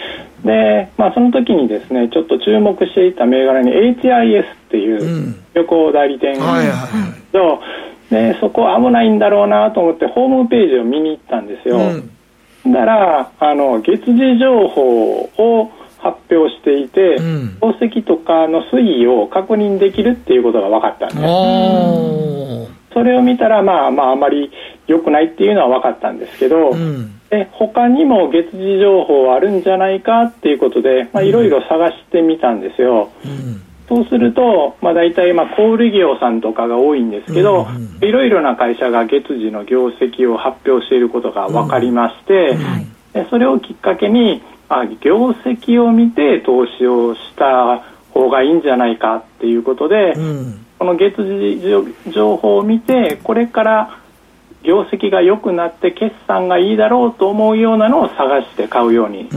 で、まあ、その時にですねちょっと注目していた銘柄に HIS っていう旅行代理店がはいはいあるんでそこ危ないんだろうなと思ってホームページを見に行ったんですよ。うん。だからあの月次情報を発表していて、ん宝石とかの推移を確認できるっていうことが分かったんです。それを見たら、まあまあ、あまり良くないっていうのは分かったんですけど、うん。で他にも月次情報あるんじゃないかっていうことで、まあ、いろいろ探してみたんですよ。そうすると、まあ、大体、まあ、小売業さんとかが多いんですけど、いろいろな会社が月次の業績を発表していることが分かりまして、でそれをきっかけに、あ業績を見て投資をした方がいいんじゃないかっていうことで、この月次情報を見て、これから業績が良くなって決算がいいだろうと思うようなのを探して買うように、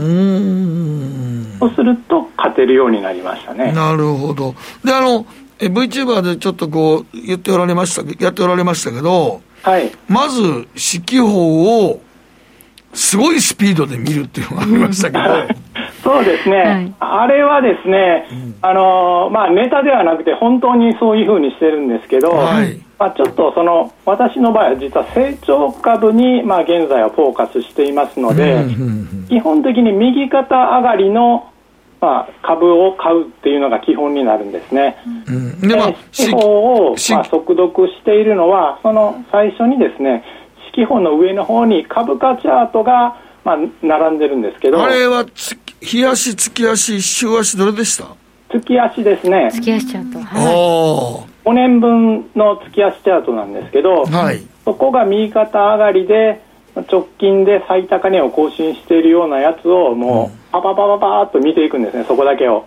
そうすると勝てるようになりましたね。なるほど。で、あの、え VTuber でちょっとこう、言っておられましたけ、やっておられましたけど、はい。まず、四季報を、すごいスピードで見るっていうのがありましたけど、そうですね、あれはですね、あのーまあ、ネタではなくて、本当にそういうふうにしてるんですけど、はい。まあ、ちょっとその私の場合は実は成長株に、まあ、現在はフォーカスしていますので、基本的に右肩上がりの、まあ、株を買うっていうのが基本になるんですね。うん。で、まあ、四季報を、まあ、速読しているのは、その最初にですね、四季報の上の方に株価チャートが、まあ、並んでるんですけど、あれはつ、日足、月足、週足、どれでした？月足ですね。月足チャート。おー5年分の月足チャートなんですけど、はい。そこが右肩上がりで、直近で最高値を更新しているようなやつを、もう、パパパパパーっと見ていくんですね、そこだけを。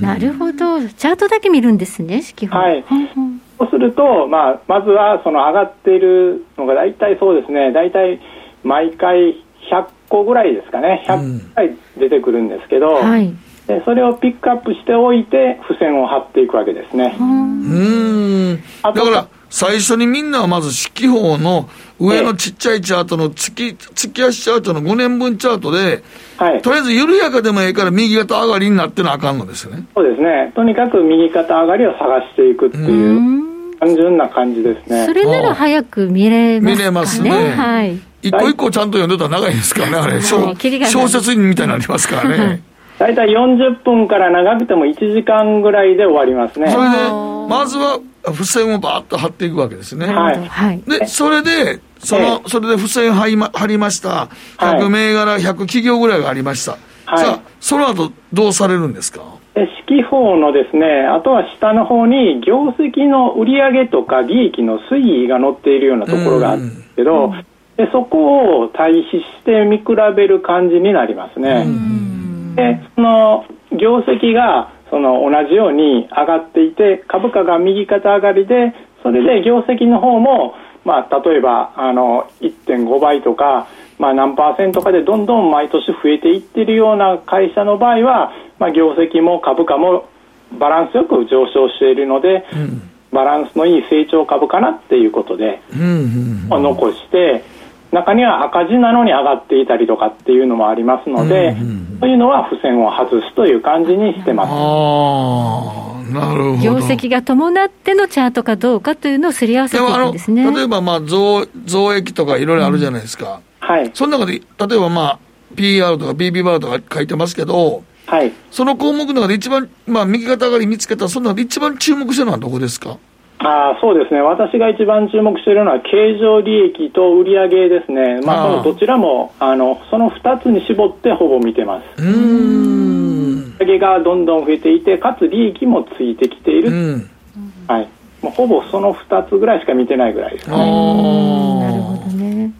なるほど。チャートだけ見るんですね、四季報。はい。そうすると、まあ、まずはその上がっているのが大体そうですね、大体毎回100個ぐらいですかね、100回出てくるんですけど、はい。でそれをピックアップしておいて付箋を貼っていくわけですね。うん。だから最初にみんなはまず四季報の上のちっちゃいチャートの月月足チャートの5年分チャートで、はい、とりあえず緩やかでもいいから右肩上がりになってなあかんのですよね。そうですね。とにかく右肩上がりを探していくっていう単純な感じですね。それなら早く見れますね。見れますね。はい。一個一個ちゃんと読んでたら長いですからね、あれ、小説みたいになりますからね。大体40分から長くても1時間ぐらいで終わりますね。それで、まずは付箋をバーッと貼っていくわけですね。はい。で、それで、その、それで付箋貼りま貼りました。100銘柄、100企業ぐらいがありました。はい、さあ、その後どうされるんですか？四季報のですね、あとは下の方に業績の売上とか利益の推移が載っているようなところがあるんですけど、でそこを対比して見比べる感じになりますね。でその業績がその同じように上がっていて株価が右肩上がりでそれで業績の方も、まあ、例えばあの1.5倍とか、まあ、何パーセントかでどんどん毎年増えていっているような会社の場合は、まあ、業績も株価もバランスよく上昇しているので、うん、バランスのいい成長株かなっていうことで、うんうん。うん、残して中には赤字なのに上がっていたりとかっていうのもありますので、うんうん、そういうのは付箋を外すという感じにしてます。なるほど。業績が伴ってのチャートかどうかというのをすり合わせていくんですね。例えばまあ増増益とかいろいろあるじゃないですか、うん、はい、その中で例えばまあ PR とか BB バーとか書いてますけど、はい、その項目の中で一番、まあ、右肩上がり見つけたその中で一番注目してるのはどこですか？あそうですね。私が一番注目しているのは経常利益と売上ですね、まあ、そのどちらもあのその2つに絞ってほぼ見てます。うん。売上がどんどん増えていてかつ利益もついてきている、はい、もうほぼその2つぐらいしか見てないぐらいですね。なるほどね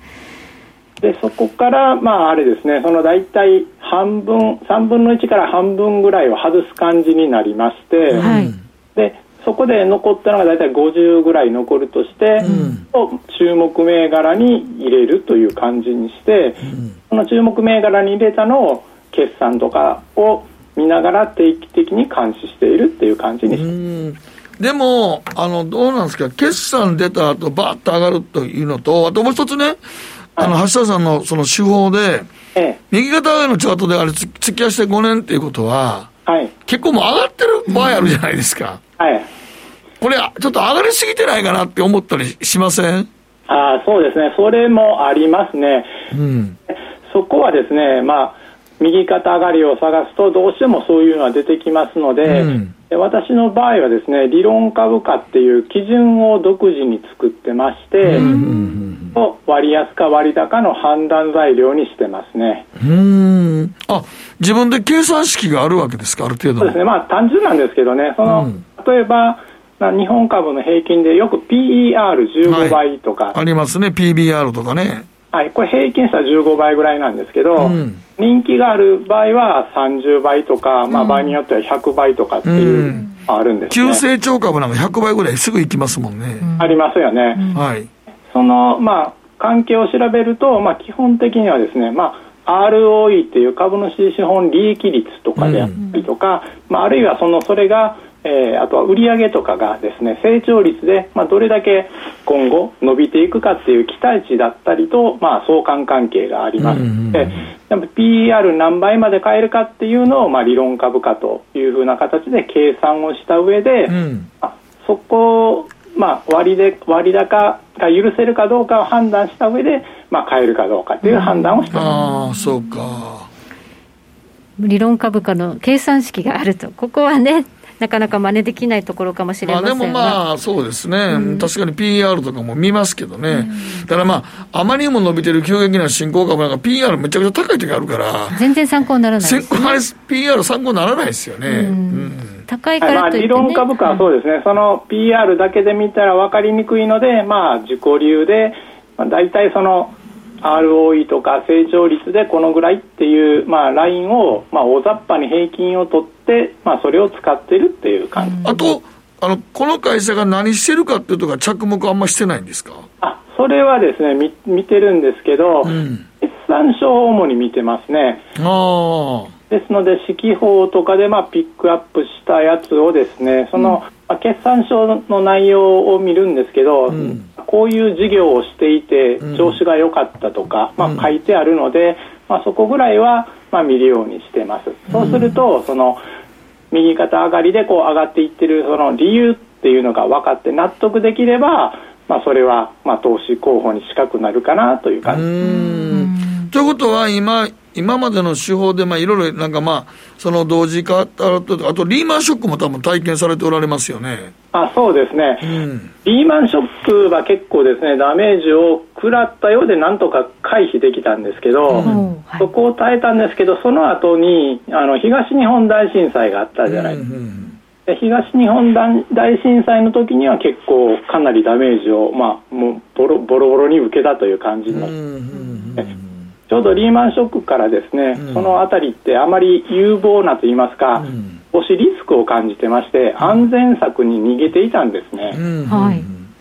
でそこから、まあ、あれですねその大体半分3分の1から半分ぐらいを外す感じになりまして、はい、でそこで残ったのが大体50ぐらい残るとして、うん、注目銘柄に入れるという感じにして、うん、その注目銘柄に入れたのを決算とかを見ながら定期的に監視しているっていう感じにしてでも、あの、どうなんですか、決算出た後、バーッと上がるというのと、あともう一つね、あの、橋田さんのその手法で、ええ、右肩上がりのチャートであれ、突き足して5年っていうことは、はい、結構もう上がってる場合あるじゃないですか。はい。これ、ちょっと上がりすぎてないかなって思ったりしません？あそうですね、それもありますね。うん、そこはですね、まあ、右肩上がりを探すと、どうしてもそういうのは出てきますので、うん、私の場合はですね、理論株価っていう基準を独自に作ってまして、うん、割安か割高の判断材料にしてますね。うんあ自分で計算式があるわけですか、ある程度。そうですね、まあ単純なんですけどね、その、例えば、日本株の平均でよく PER15 倍とか、はい、ありますね、PBR とかね。はい、これ平均したら15倍ぐらいなんですけど、うん、人気がある場合は30倍とか、まあ、場合によっては100倍とかっていう、うん、あるんですね。急成長株なんか100倍ぐらいすぐいきますもんね。ありますよね。はい。その、まあ、関係を調べると、まあ、基本的にはですね、まあ、ROE っていう株主資本利益率とかであったりとか、まあ、あるいはそのそれがえー、あとは売上とかがですね成長率で、まあ、どれだけ今後伸びていくかっていう期待値だったりと、まあ、相関関係があります。ので、うんうん、PER 何倍まで買えるかっていうのを、まあ、理論株価というふうな形で計算をした上で、うん、あそこまあ、割で割高が許せるかどうかを判断した上で、まあ、買えるかどうかという判断をしてます、うん、あそうか。理論株価の計算式があると。ここはねなかなか真似できないところかもしれませんが、まあ、でもまあ、そうですね、うん、確かに PR とかも見ますけどね、うん、だからまあ、あまりにも伸びてる急激な進行株なんか、PR めちゃくちゃ高い時あるから、全然参考にならないです、ね、PR 参考にならないですよね。うん高いからといって、ね、まあ、理論株価はそうですね、その PR だけで見たら分かりにくいので、まあ、自己流で、まあ、大体その ROE とか成長率でこのぐらいっていう、まあ、ラインを、まあ、大雑把に平均を取って、まあ、それを使ってるっていう感じ。あとあのこの会社が何してるかっていうとか着目あんましてないんですか？あそれはですね見見てるんですけど、うん、決算書を主に見てますね。あですので、四季報とかでまあピックアップしたやつをですね、その、まあ、決算書の内容を見るんですけど、こういう事業をしていて、調子が良かったとか、まあ、書いてあるので、まあ、そこぐらいはまあ見るようにしてます。そうすると、その右肩上がりでこう上がっていってるその理由っていうのが分かって納得できれば、まあ、それはまあ投資候補に近くなるかなという感じ。ということは今、今までの手法で、まあ、いろいろ、なんかまあ、その同時化あと、あとリーマンショックも多分体験されておられますよね。あそうですね、うん、リーマンショックは結構ですね、ダメージを食らったようで、なんとか回避できたんですけど、うん。はい、そこを耐えたんですけど、その後にあの東日本大震災があったじゃないですか。うんうんで東日本大震災の時には結構かなりダメージを、まあ、もうボロボロボロに受けたという感じの、ちょうどリーマンショックからですね、うん、そのあたりってあまり有望なと言いますか、うん、少しリスクを感じてまして、安全策に逃げていたんですね。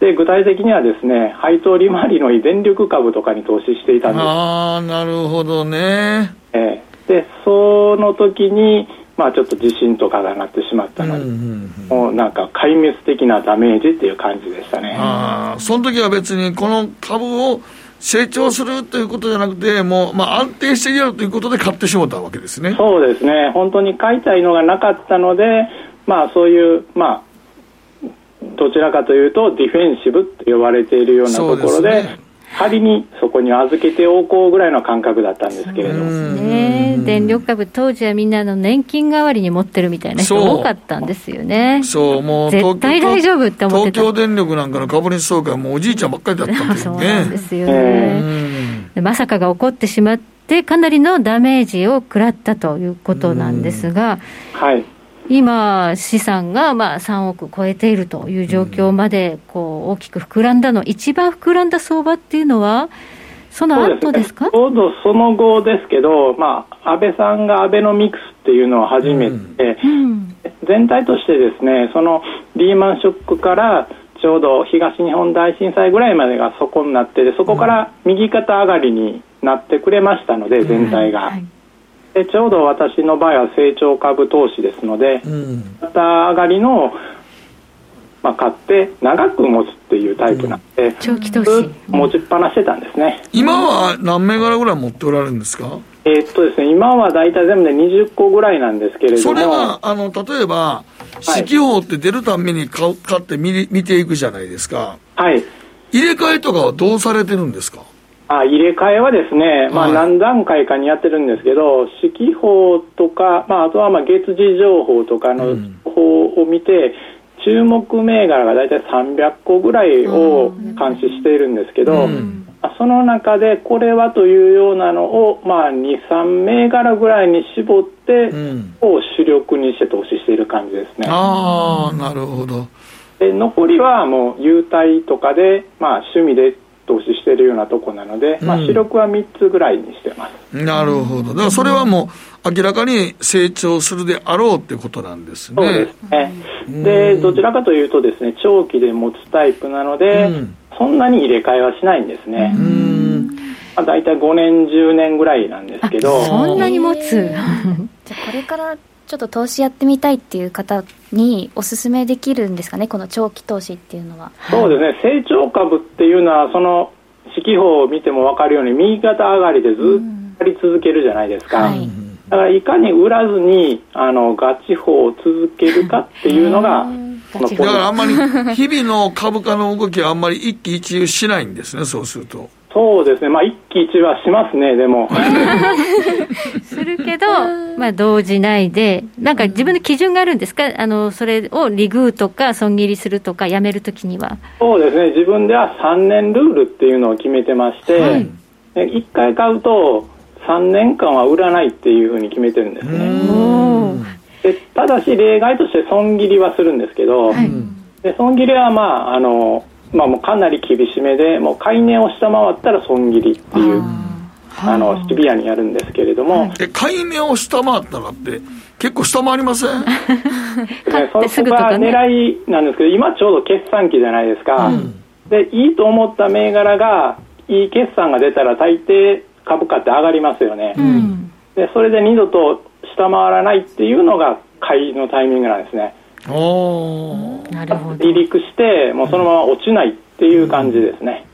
で具体的にはですね配当利回りのいい電力株とかに投資していたんです。ああなるほどね、えー、でその時にまあ、ちょっと地震とかがなってしまったので、うんうんうん、もうなんか壊滅的なダメージっていう感じでしたね。あその時は別にこの株を成長するということじゃなくて、もう、まあ、安定しているということで買ってしまったわけですね。そうですね。本当に買いたいのがなかったので、まあ、そういう、まあ、どちらかというと、ディフェンシブと呼ばれているようなところで、仮にそこに預けておこうぐらいの感覚だったんですけれども。ね、電力株、当時はみんなの年金代わりに持ってるみたいな人多かったんですよね。そう、もう絶対大丈夫って思ってた。東京電力なんかの株主総会もおじいちゃんばっかりだったんですよね。そうなんですよね。まさかが起こってしまって、かなりのダメージを食らったということなんですが、はい。今、資産がまあ3億超えているという状況までこう大きく膨らんだの、一番膨らんだ相場っていうのは、その後ですか？ちょうどその後ですけど、まあ、安倍さんがアベノミクスっていうのを始めて、うん、全体としてですねそのリーマンショックからちょうど東日本大震災ぐらいまでがそこになってそこから右肩上がりになってくれましたので、全体が。はいでちょうど私の場合は成長株投資ですので、うん、また上がりの、まあ、買って長く持つっていうタイプなんで、うん、長期投資。持ちっぱなしてたんですね。今は何銘柄ぐらい持っておられるんですか？えー、っとですね今は大体全部で20個ぐらいなんですけれどもそれはあの例えば四季報って出るために買買って見見ていくじゃないですか。はい。入れ替えとかはどうされてるんですか？あ入れ替えはですね、まあ、何段階かにやってるんですけど、四季報とか、まあ、あとはまあ月次情報とかの情報を見て、うん、注目銘柄が大体300個ぐらいを監視しているんですけど、うん、その中でこれはというようなのを、まあ、2、3銘柄ぐらいに絞って、うん、を主力にして投資している感じですね。あなるほど。で残りはもう優待とかで、まあ、趣味で投資しているようなとこなので、うん、まあ、主力は3つぐらいにしてます。なるほど。だからそれはもう明らかに成長するであろうってことなんですね。そうですね。で、どちらかというとですね、長期で持つタイプなので、うん、そんなに入れ替えはしないんですね。まあ、大体5年、10年ぐらいなんですけど。そんなに持つ？じゃこれからちょっと投資やってみたいっていう方にお勧めできるんですかね、この長期投資っていうのは。そうですね、成長株っていうのは、その四季報を見ても分かるように、右肩上がりでずっとやり続けるじゃないですか。はい、だからいかに売らずにあのガチ法を続けるかっていうのが、だからあんまり日々の株価の動きはあんまり一喜一憂しないんですね、そうすると。そうですね、まあ、一喜一憂はしますね、でも。するけど、まあ、動じないで、なんか自分の基準があるんですか、あのそれをリグーとか、損切りするとか、やめるときには。そうですね、自分では3年ルールっていうのを決めてまして、はい、1回買うと、3年間は売らないっていうふうに決めてるんですね。でただし、例外として損切りはするんですけど、はい、で損切りは、まああのまあ、もうかなり厳しめでもう買い値を下回ったら損切りっていうあのシビアにやるんですけれども、はい、え買い値を下回ったらって結構下回りません？ね、そこが狙いなんですけど今ちょうど決算期じゃないですか、うん、でいいと思った銘柄がいい決算が出たら大抵株価って上がりますよね、うん、でそれで二度と下回らないっていうのが買いのタイミングなんですね。おなるほど。離陸して、もうそのまま落ちないっていう感じですね。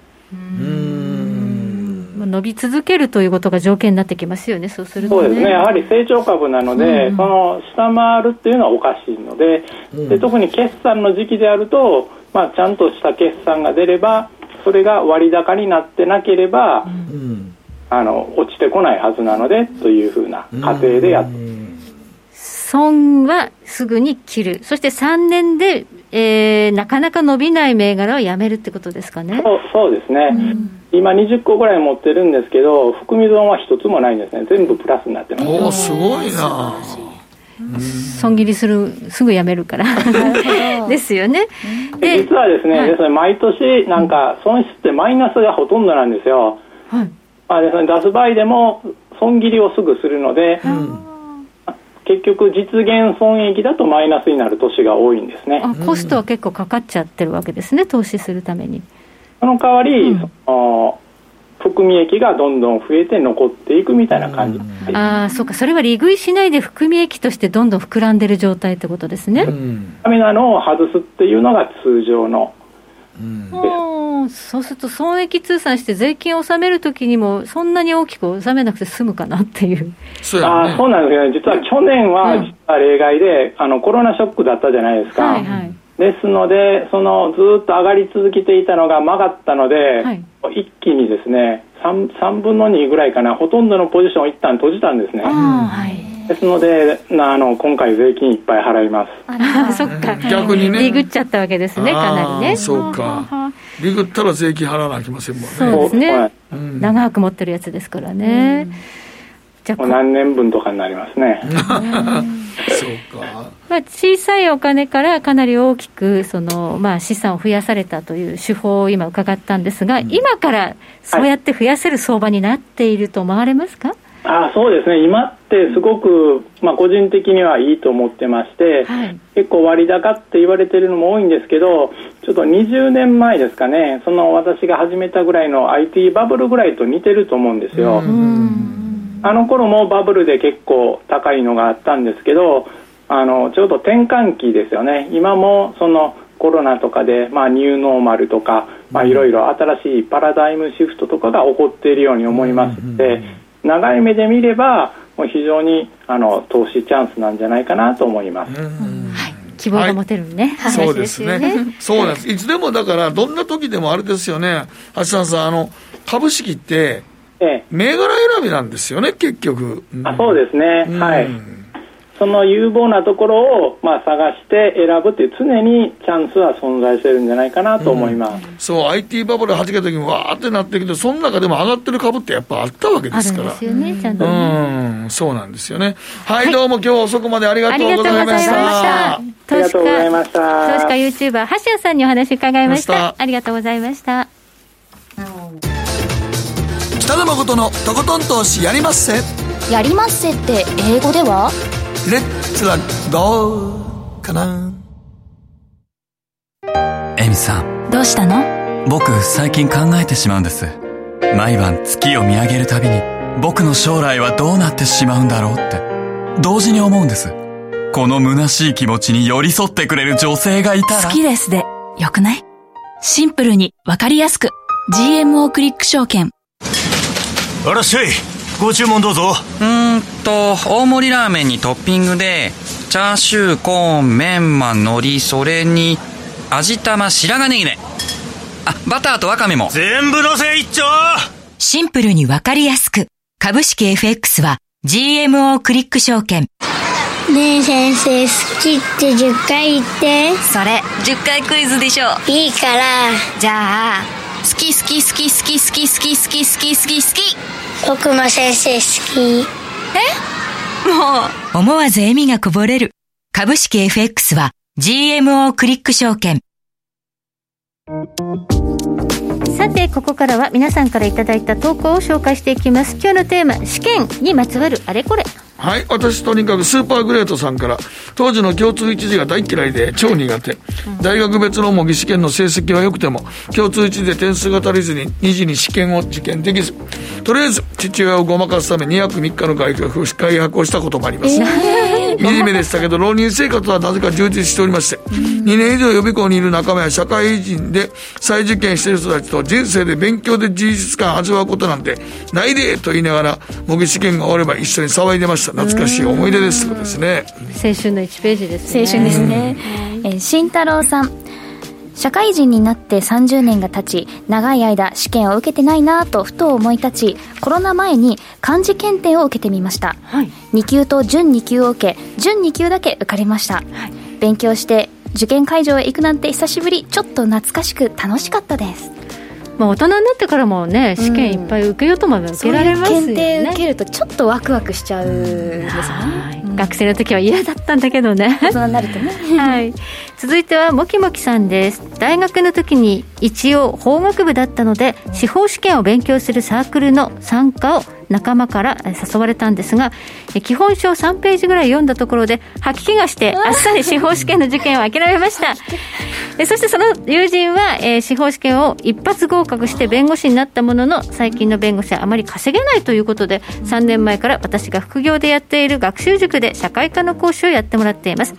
まあ伸び続けるということが条件になってきますよね、そうするとね。そうですね、やはり成長株なので、その下回るっていうのはおかしいので、で特に決算の時期であると、まあ、ちゃんとした決算が出れば、それが割高になってなければ、あの落ちてこないはずなのでというふうな過程でやって、損はすぐに切る。そして3年で、えー、なかなか伸びない銘柄をやめるってことですかね。そうそうですね、今20個ぐらい持ってるんですけど、含み損は一つもないんですね、全部プラスになってます。おおすごいな損切りする、すぐやめるから。ですよね。で実はですね、ですね毎年なんか損失ってマイナスがほとんどなんですよ。はい。まあですね、出す場合でも損切りをすぐするので、結局実現損益だとマイナスになる年が多いんですね。あコストは結構かかっちゃってるわけですね、投資するために。その代わり、その含み益がどんどん増えて残っていくみたいな感じ、ああ、そうか、それは利食いしないで含み益としてどんどん膨らんでる状態ってことですね。ダメなのを外すっていうのが通常の。おーそうすると損益通算して税金を納めるときにもそんなに大きく納めなくて済むかなっていう。そうあーそうなんですよね、実は去年は実は例外で、あのコロナショックだったじゃないですか。はいはい。ですので、そのずーっと上がり続けていたのが曲がったので、はい一気にですね3、3分の2ぐらいかな、ほとんどのポジションを一旦閉じたんですね。ですので、なあの今回、税金いっぱい払います。あそっか。逆にね利食っちゃったわけですね、かなりね。そうかリグったら税金払わなきゃいけませんもんねそうですねはい。長く持ってるやつですからね。じゃあもう何年分とかになりますね。そうか。まあ、小さいお金からかなり大きくその、まあ、資産を増やされたという手法を今伺ったんですが、今からそうやって増やせる相場になっていると思われますか、あそうですね、今ってすごく、まあ、個人的にはいいと思ってまして、はい。結構割高って言われてるのも多いんですけど、ちょっと20年前ですかね、その私が始めたぐらいの IT バブルぐらいと似てると思うんですよ。あの頃もバブルで結構高いのがあったんですけど、あのちょうど転換期ですよね、今もそのコロナとかで、まあ、ニューノーマルとか、まあ、いろいろ新しいパラダイムシフトとかが起こっているように思いますので、長い目で見れば、もう非常にあの投資チャンスなんじゃないかなと思います。希望が持てるね、そうですねね。。そうなんです。いつでもだから、どんな時でもあれですよね。橋さんさん、あの、株式って、え銘柄選びなんですよね、結局。あそうですね、はい。その有望なところを、まあ、探して選ぶっていう常にチャンスは存在してるんじゃないかなと思います。そう、IT バブルはじけた時にわーってなってきて、その中でも上がってる株ってやっぱあったわけですから。あるんですよね、ちゃんとね。うん、そうなんですよね。はい、どうも今日は遅くまでありがとうございました。ありがとうございましたありがとうございました。投資家 YouTuber、橋谷さんにお話伺いました。ありがとうございました。北野誠のとことん投資やりまっせ。やりまっせって英語では？レッツラゴーかな？エミさん。どうしたの？僕最近考えてしまうんです。毎晩月を見上げるたびに僕の将来はどうなってしまうんだろうって。同時に思うんです。この虚しい気持ちに寄り添ってくれる女性がいたら。好きですで、よくない？シンプルにわかりやすく。GMO クリック証券。あらっしゃい。ご注文どうぞ。うーんと大盛りラーメンにトッピングでチャーシューコーンメンマ海苔それに味玉白髪ネギねあバターとワカメも。全部のせ一丁。シンプルにわかりやすく。株式 FX は GMO クリック証券。ねえ先生好きって10回言って。それ、10回クイズでしょ。いいから。じゃあ、好き好き好き好き好き好き好き好き好き好き。僕も先生好きもう。思わず笑みがこぼれる。株式 FX は GMO クリック証券。さて、ここからは皆さんからいただいた投稿を紹介していきます。今日のテーマ、試験にまつわるあれこれ。はい私とにかくスーパーグレートさんから当時の共通一次が大嫌いで超苦手、大学別の模擬試験の成績は良くても共通一次で点数が足りずに二次に試験を受験できず。とりあえず父親をごまかすため2泊3日の外泊をしたこともあります、えー、惨めでしたけど浪人生活はなぜか充実しておりまして、2年以上予備校にいる仲間や社会人で再受験している人たちと人生で勉強で事実感味わうことなんてないでと言いながら模擬試験が終われば一緒に騒いでました。懐かしい思い出です。そうですね。青春の1ページですね。青春ですね、えー、慎太郎さん社会人になって30年が経ち長い間試験を受けてないなとふと思い立ちコロナ前に漢字検定を受けてみました、はい、2級と準2級を受け準2級だけ受かりました、はい、勉強して受験会場へ行くなんて久しぶりちょっと懐かしく楽しかったです。まあ、大人になってからもね試験いっぱい受けようとも受けられますよね、検定受けるとちょっとワクワクしちゃうんですよね、うん、学生の時は嫌だったんだけどね。そうなるとね、はい、続いてはもきもきさんです。大学の時に一応法学部だったので司法試験を勉強するサークルの参加を仲間から誘われたんですが基本書を3ページぐらい読んだところで吐き気がしてあっさり司法試験の受験を諦めました。そしてその友人は、えー、司法試験を一発合格して弁護士になったものの最近の弁護士はあまり稼げないということで3年前から私が副業でやっている学習塾で社会科の講師をやってもらっています。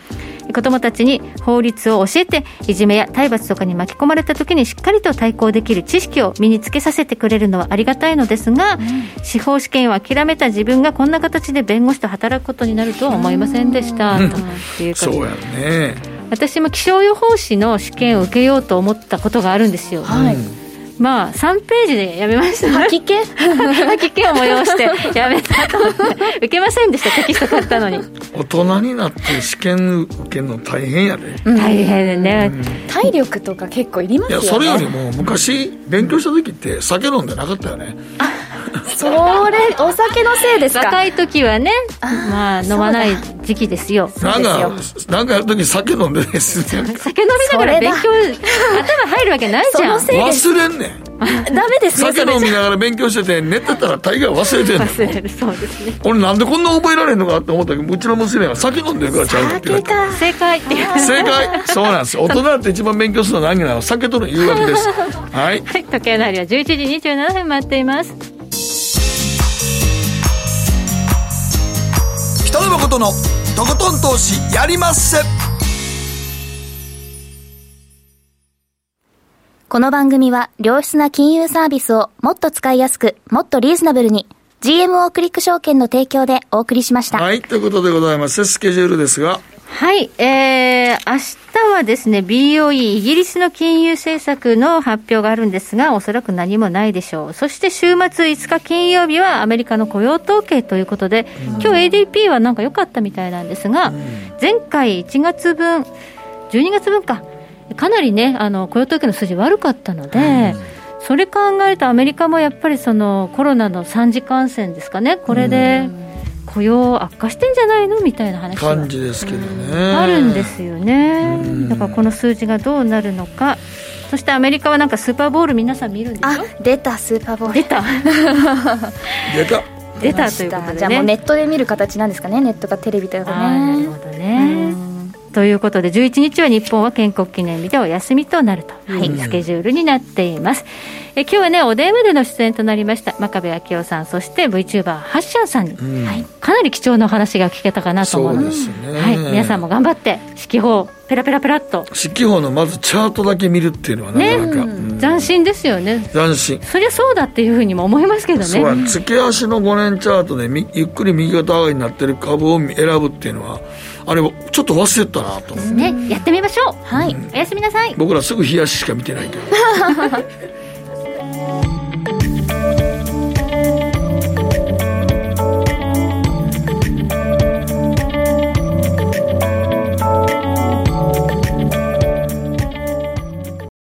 子どもたちに法律を教えていじめや体罰とかに巻き込まれた時にしっかりと対抗できる知識を身につけさせてくれるのはありがたいのですが、うん、司法試験を諦めた自分がこんな形で弁護士と働くことになるとは思いませんでした、うん、ということそうやね。私も気象予報士の試験を受けようと思ったことがあるんですよ。はい、まあ、3ページでやめました、吐き気？吐き気を催してやめた。と思って受けませんでしたテキスト買ったのに。大人になって試験受けるの大変やで、大変でね、うん、体力とか結構いりますよね。いやそれよりも昔勉強した時って酒飲んでなかったよね それお酒のせいですか？若い時はねまあ飲まない時期ですよ。なんかなんかやる時酒飲んでです、ね、酒飲みながら勉強頭入るわけないじゃん。忘れんねん。ダメですね酒飲みながら勉強してて寝てたら大概忘れてんの忘れるそうですね。俺なんでこんな覚えられんのかって思ったけどうちの娘が酒飲んでるからちゃうって言われた。正解。正解。そうなんです。大人って一番勉強するのは何なの酒との誘惑です。はい、はい、時計の針は11時27分待っています北野誠のとことん投資やりまっせこの番組は良質な金融サービスをもっと使いやすく、もっとリーズナブルに GMO クリック証券の提供でお送りしました。はい、ということでございます。スケジュールですが。はい、えー、明日はですね、BOE、イギリスの金融政策の発表があるんですが、おそらく何もないでしょう。そして週末5日金曜日はアメリカの雇用統計ということで、今日 ADP はなんか良かったみたいなんですが、前回1月分、12月分か、かなりね、あの雇用統計の数字悪かったので、それ考えると、アメリカもやっぱりそのコロナの3次感染ですかね、これで雇用悪化してんじゃないのみたいな話感じですけどねあるんですよね、だからこの数字がどうなるのか。そしてアメリカはなんかスーパーボール皆さん見るんでしょあ出たスーパーボール出た出た出たということで、ね、じゃあもうネットで見る形なんですかねネットかテレビとかねなるほどね、ということで11日は日本は建国記念日でお休みとなるというスケジュールになっています、え今日はねお電話での出演となりました真壁昭夫さんそして VTuber ハッシャンさんに、うん。はい、かなり貴重なお話が聞けたかなと思うので、ね、はい、皆さんも頑張って指揮法ペラペラペラっと。指揮法のまずチャートだけ見るっていうのはなかなか、ね。うん、斬新ですよね。斬新。そりゃそうだっていうふうにも思いますけどね。そう月足の5年チャートでゆっくり右肩上がりになってる株を選ぶっていうのはあれちょっと忘れたなとね、やってみましょう。はい、おやすみなさい。僕らすぐ冷やししか見てないけど